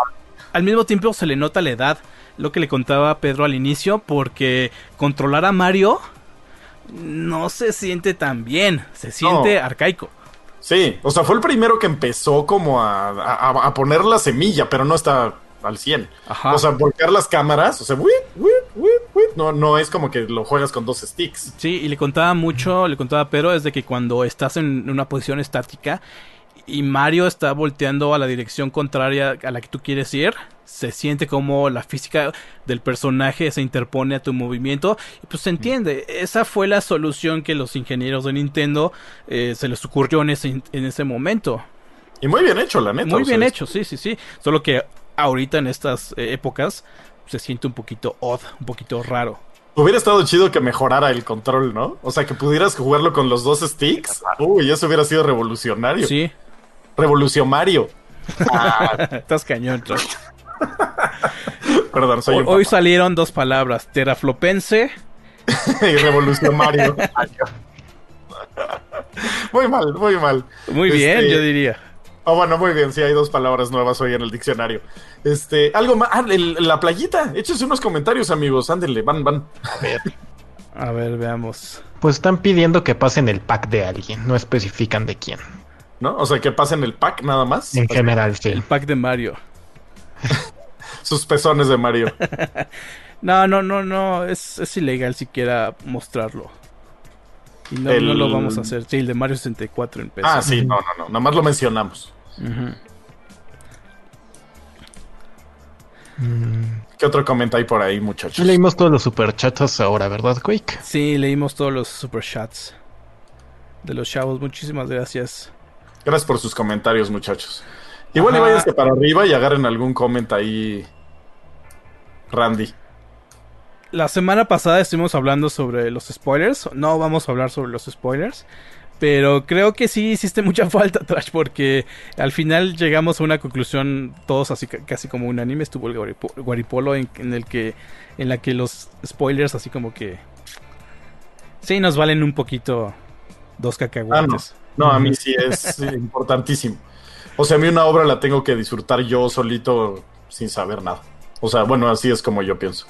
al mismo tiempo se le nota la edad. Lo que le contaba Pedro al inicio, porque controlar a Mario no se siente tan bien, se siente No. arcaico. Sí, o sea, fue el primero que empezó como a, a- a poner la semilla, pero no está al 100. Ajá. O sea, volcar las cámaras, o sea, whip, whip, whip, no, no es como que lo juegas con dos sticks. Sí, y le contaba mucho, le contaba a Pedro, es de que cuando estás en una posición estática y Mario está volteando a la dirección contraria a la que tú quieres ir, se siente como la física del personaje se interpone a tu movimiento y pues se entiende. Esa fue la solución que los ingenieros de Nintendo eh, se les ocurrió en ese, en ese momento. Y muy bien hecho, la neta. Muy sea, bien hecho, sí, sí, sí. Solo que ahorita en estas eh, épocas se siente un poquito odd, un poquito raro. Hubiera estado chido que mejorara el control, ¿no? O sea, que pudieras jugarlo con los dos sticks. Uy, eso hubiera sido revolucionario. Sí, Revolucionario. estás cañón. Perdón, soy Hoy, un hoy papá. salieron dos palabras, teraflopense. y revolucionario. muy mal, muy mal. Muy bien, Este, yo diría. Oh, bueno, muy bien, sí, hay dos palabras nuevas hoy en el diccionario. Este, algo más. Ah, el- la playita. Échense unos comentarios, amigos. Ándenle, van, van. A ver, veamos. Pues están pidiendo que pasen el pack de alguien, no especifican de quién. ¿No? O sea, que pasen el pack nada más. En general, sí. El pack de Mario. Sus pezones de Mario. No, no, no, no. Es, es ilegal siquiera mostrarlo. Y no, El- no lo vamos a hacer. Sí, el de Mario 64 en pesos. Ah, sí, no, no, no. Nada más lo mencionamos. Ujú. ¿Qué otro comenta hay por ahí, muchachos? Leímos todos los superchats ahora, ¿verdad, Quake? Sí, leímos todos los super chats de los chavos. Muchísimas gracias. Gracias por sus comentarios, muchachos. Igual y váyanse para arriba y agarren algún comment ahí. Randy. La semana pasada estuvimos hablando sobre los spoilers. No vamos a hablar sobre los spoilers. Pero creo que sí hiciste mucha falta, Trash, porque al final llegamos a una conclusión todos así ca- casi como un anime. Estuvo el guaripo- guaripolo en, en el que en la que los spoilers así como que sí nos valen un poquito dos cacahuates. No, a mí sí es importantísimo. O sea, a mí una obra la tengo que disfrutar yo solito sin saber nada. O sea, bueno, así es como yo pienso.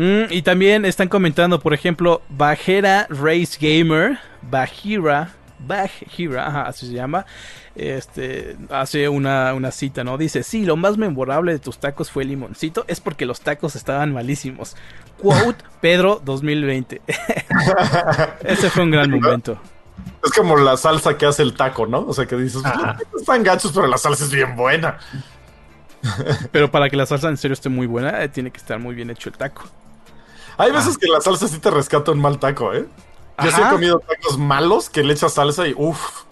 Mm, y también están comentando, por ejemplo, Bajera Race Gamer, Bajira, Bajira, ajá, así se llama, este, hace una, una cita, ¿no? Dice, sí, lo más memorable de tus tacos fue el limoncito, es porque los tacos estaban malísimos. Quote, Pedro 2020. Ese fue un gran momento. Es como la salsa que hace el taco, ¿no? O sea, que dices, "Pues, Ajá. los tacos están gachos, pero la salsa es bien buena. Pero para que la salsa en serio esté muy buena, eh, tiene que estar muy bien hecho el taco. Hay veces que la salsa sí te rescata un mal taco, ¿eh? Yo sí he comido tacos malos que le echas salsa y uff.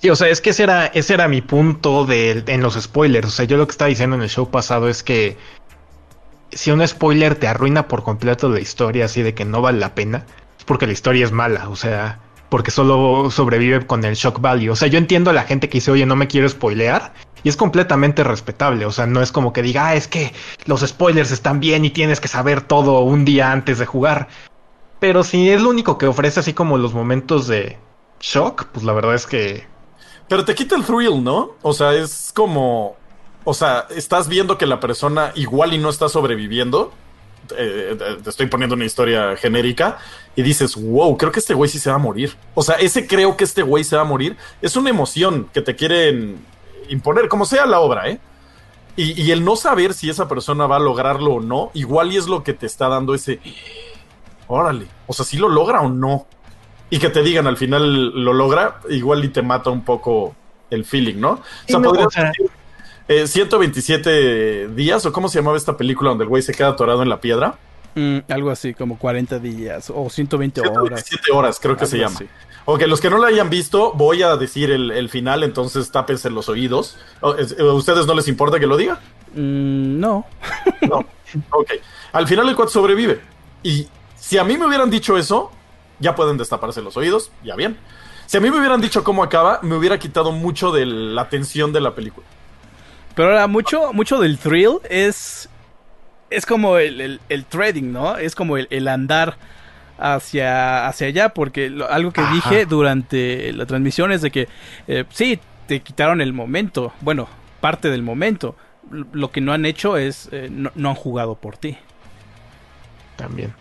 Sí, o sea, es que ese era, ese era mi punto de, en los spoilers. O sea, yo lo que estaba diciendo en el show pasado es que si un spoiler te arruina por completo la historia, así de que no vale la pena, es porque la historia es mala. O sea, porque solo sobrevive con el shock value. O sea, yo entiendo a la gente que dice, oye, no me quiero spoilear. Y es completamente respetable. O sea, no es como que diga, ah, es que los spoilers están bien y tienes que saber todo un día antes de jugar. Pero si es lo único que ofrece así como los momentos de shock, pues la verdad es que Pero te quita el thrill, ¿no? O sea, es como. O sea, estás viendo que la persona igual y no está sobreviviendo. Eh, eh, te estoy poniendo una historia genérica y dices, wow, creo que este güey sí se va a morir. O sea, ese creo que este güey se va a morir es una emoción que te quieren imponer, como sea la obra, ¿eh? Y, y el no saber si esa persona va a lograrlo o no, igual y es lo que te está dando ese, órale, o sea, si lo logra o no. Y que te digan al final lo logra, igual y te mata un poco el feeling, ¿no? O sea, no, decir, eh, 127 días, o cómo se llamaba esta película donde el güey se queda atorado en la piedra. Mm, algo así, como 40 días o 120 horas. 127 horas, creo que se llama. así. Ok, los que no la hayan visto, voy a decir el, el final, entonces tápense los oídos. ¿A ustedes no les importa que lo diga? Mm, no. No. Ok. Al final el cuate sobrevive. Y si a mí me hubieran dicho eso, ya pueden destaparse los oídos, ya bien. Si a mí me hubieran dicho cómo acaba, me hubiera quitado mucho de la tensión de la película. Pero ahora, mucho, mucho del thrill es. Es como el, el, el trading, ¿no? Es como el, el andar hacia, hacia allá. Porque lo- algo que Ajá. dije durante la transmisión es de que eh, sí, te quitaron el momento. Bueno, parte del momento. Lo que no han hecho es. eh, no, no han jugado por ti. También.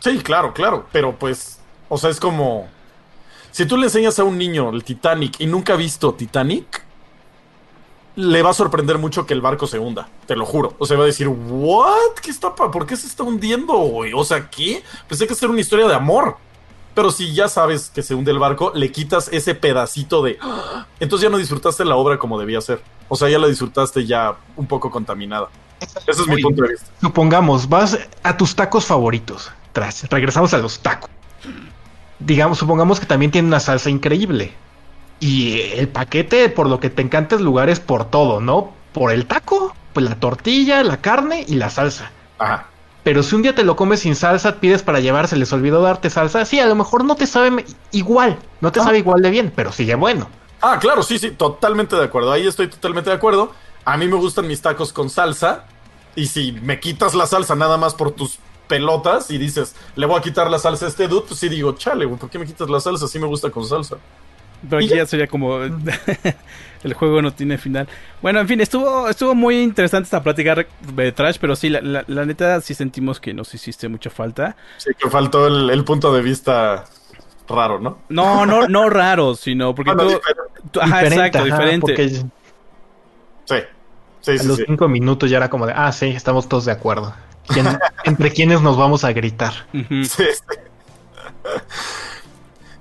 Sí, claro, claro. Pero pues, o sea, es como. Si tú le enseñas a un niño el Titanic y nunca ha visto Titanic, le va a sorprender mucho que el barco se hunda, te lo juro. O sea, va a decir, ¿what? ¿Qué está pa- ¿Por qué se está hundiendo, güey? O sea, ¿qué? Pensé que era una historia de amor. Pero si ya sabes que se hunde el barco, le quitas ese pedacito de. ¡Ah! Entonces ya no disfrutaste la obra como debía ser. O sea, ya la disfrutaste ya un poco contaminada. Ese es mi punto de vista. Supongamos, vas a tus tacos favoritos. Tras, regresamos a los tacos. Digamos, supongamos que también tiene una salsa increíble. Y el paquete, por lo que te encanta el lugar, es por todo, ¿no? Por el taco, pues la tortilla, la carne y la salsa. Ajá. Pero si un día te lo comes sin salsa, pides para llevar, se les olvidó darte salsa, sí, a lo mejor no te sabe igual, no te Ah. sabe igual de bien, pero sigue bueno. Ah, claro, sí, sí, totalmente de acuerdo. Ahí estoy totalmente de acuerdo. A mí me gustan mis tacos con salsa. Y si me quitas la salsa nada más por tus pelotas y dices, le voy a quitar la salsa a este dude, pues sí digo, chale, güey, ¿por qué me quitas la salsa? Sí me gusta con salsa. Pero ¿Y aquí ya? ya sería como el juego no tiene final. Bueno, en fin, estuvo estuvo muy interesante esta plática de Trash, pero sí, la, la- la neta sí sentimos que nos hiciste mucha falta. Sí, que faltó el, el punto de vista raro, ¿no? No, no, no raro, sino porque Bueno, tú, diferente. tú- ajá, Diferente, exacto, ajá, diferente. Porque Sí, sí, a los sí. cinco minutos ya era como de, ah, sí, estamos todos de acuerdo. ¿Quién- ¿Entre quiénes nos vamos a gritar? Sí.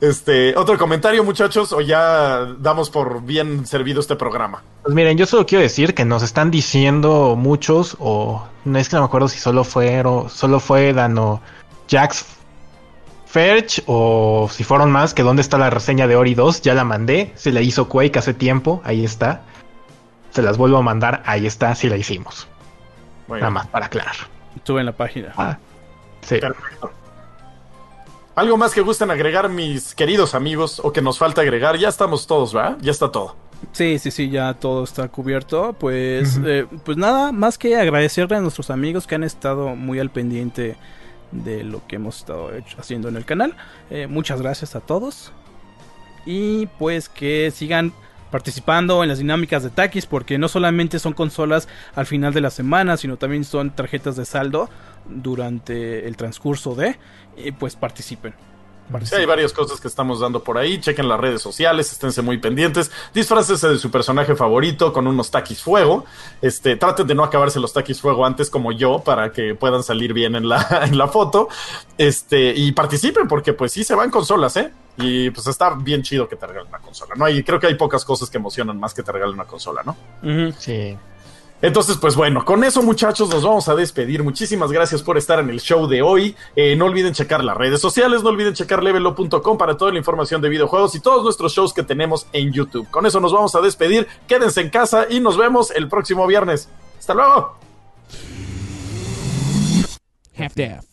Este, otro comentario, muchachos, o ya damos por bien servido este programa. Pues miren, yo solo quiero decir que nos están diciendo muchos, o no es que no me acuerdo si solo fue, o solo fue Dan o Jax Ferch, o si fueron más, que dónde está la reseña de Ori 2, ya la mandé, se la hizo Quake hace tiempo, ahí está. Se las vuelvo a mandar, ahí está, sí la hicimos. Nada más para aclarar. Estuve en la página. Ah, sí. Perfecto. ¿Algo más que gusten agregar, mis queridos amigos, o que nos falta agregar? Ya estamos todos, ¿verdad? Ya está todo. Sí, sí, sí, ya todo está cubierto. Pues, eh, pues nada, más que agradecerle a nuestros amigos que han estado muy al pendiente de lo que hemos estado hecho- haciendo en el canal. Eh, muchas gracias a todos. Y pues que sigan participando en las dinámicas de Takis porque no solamente son consolas al final de la semana, sino también son tarjetas de saldo durante el transcurso de... Pues participen. Sí, hay varias cosas que estamos dando por ahí. Chequen las redes sociales, esténse muy pendientes. Disfrácese de su personaje favorito con unos taquis fuego. Este, traten de no acabarse los taquis fuego antes como yo para que puedan salir bien en la, en la foto. Este, y participen porque pues sí se van consolas, ¿eh? Y pues está bien chido que te regalen una consola, ¿no? Y creo que hay pocas cosas que emocionan más que te regalen una consola, ¿no? Sí. Entonces, pues bueno, con eso muchachos nos vamos a despedir. Muchísimas gracias por estar en el show de hoy. Eh, no olviden checar las redes sociales, no olviden checar levelo.com para toda la información de videojuegos y todos nuestros shows que tenemos en YouTube. Con eso nos vamos a despedir. Quédense en casa y nos vemos el próximo viernes. Hasta luego. Half-daff.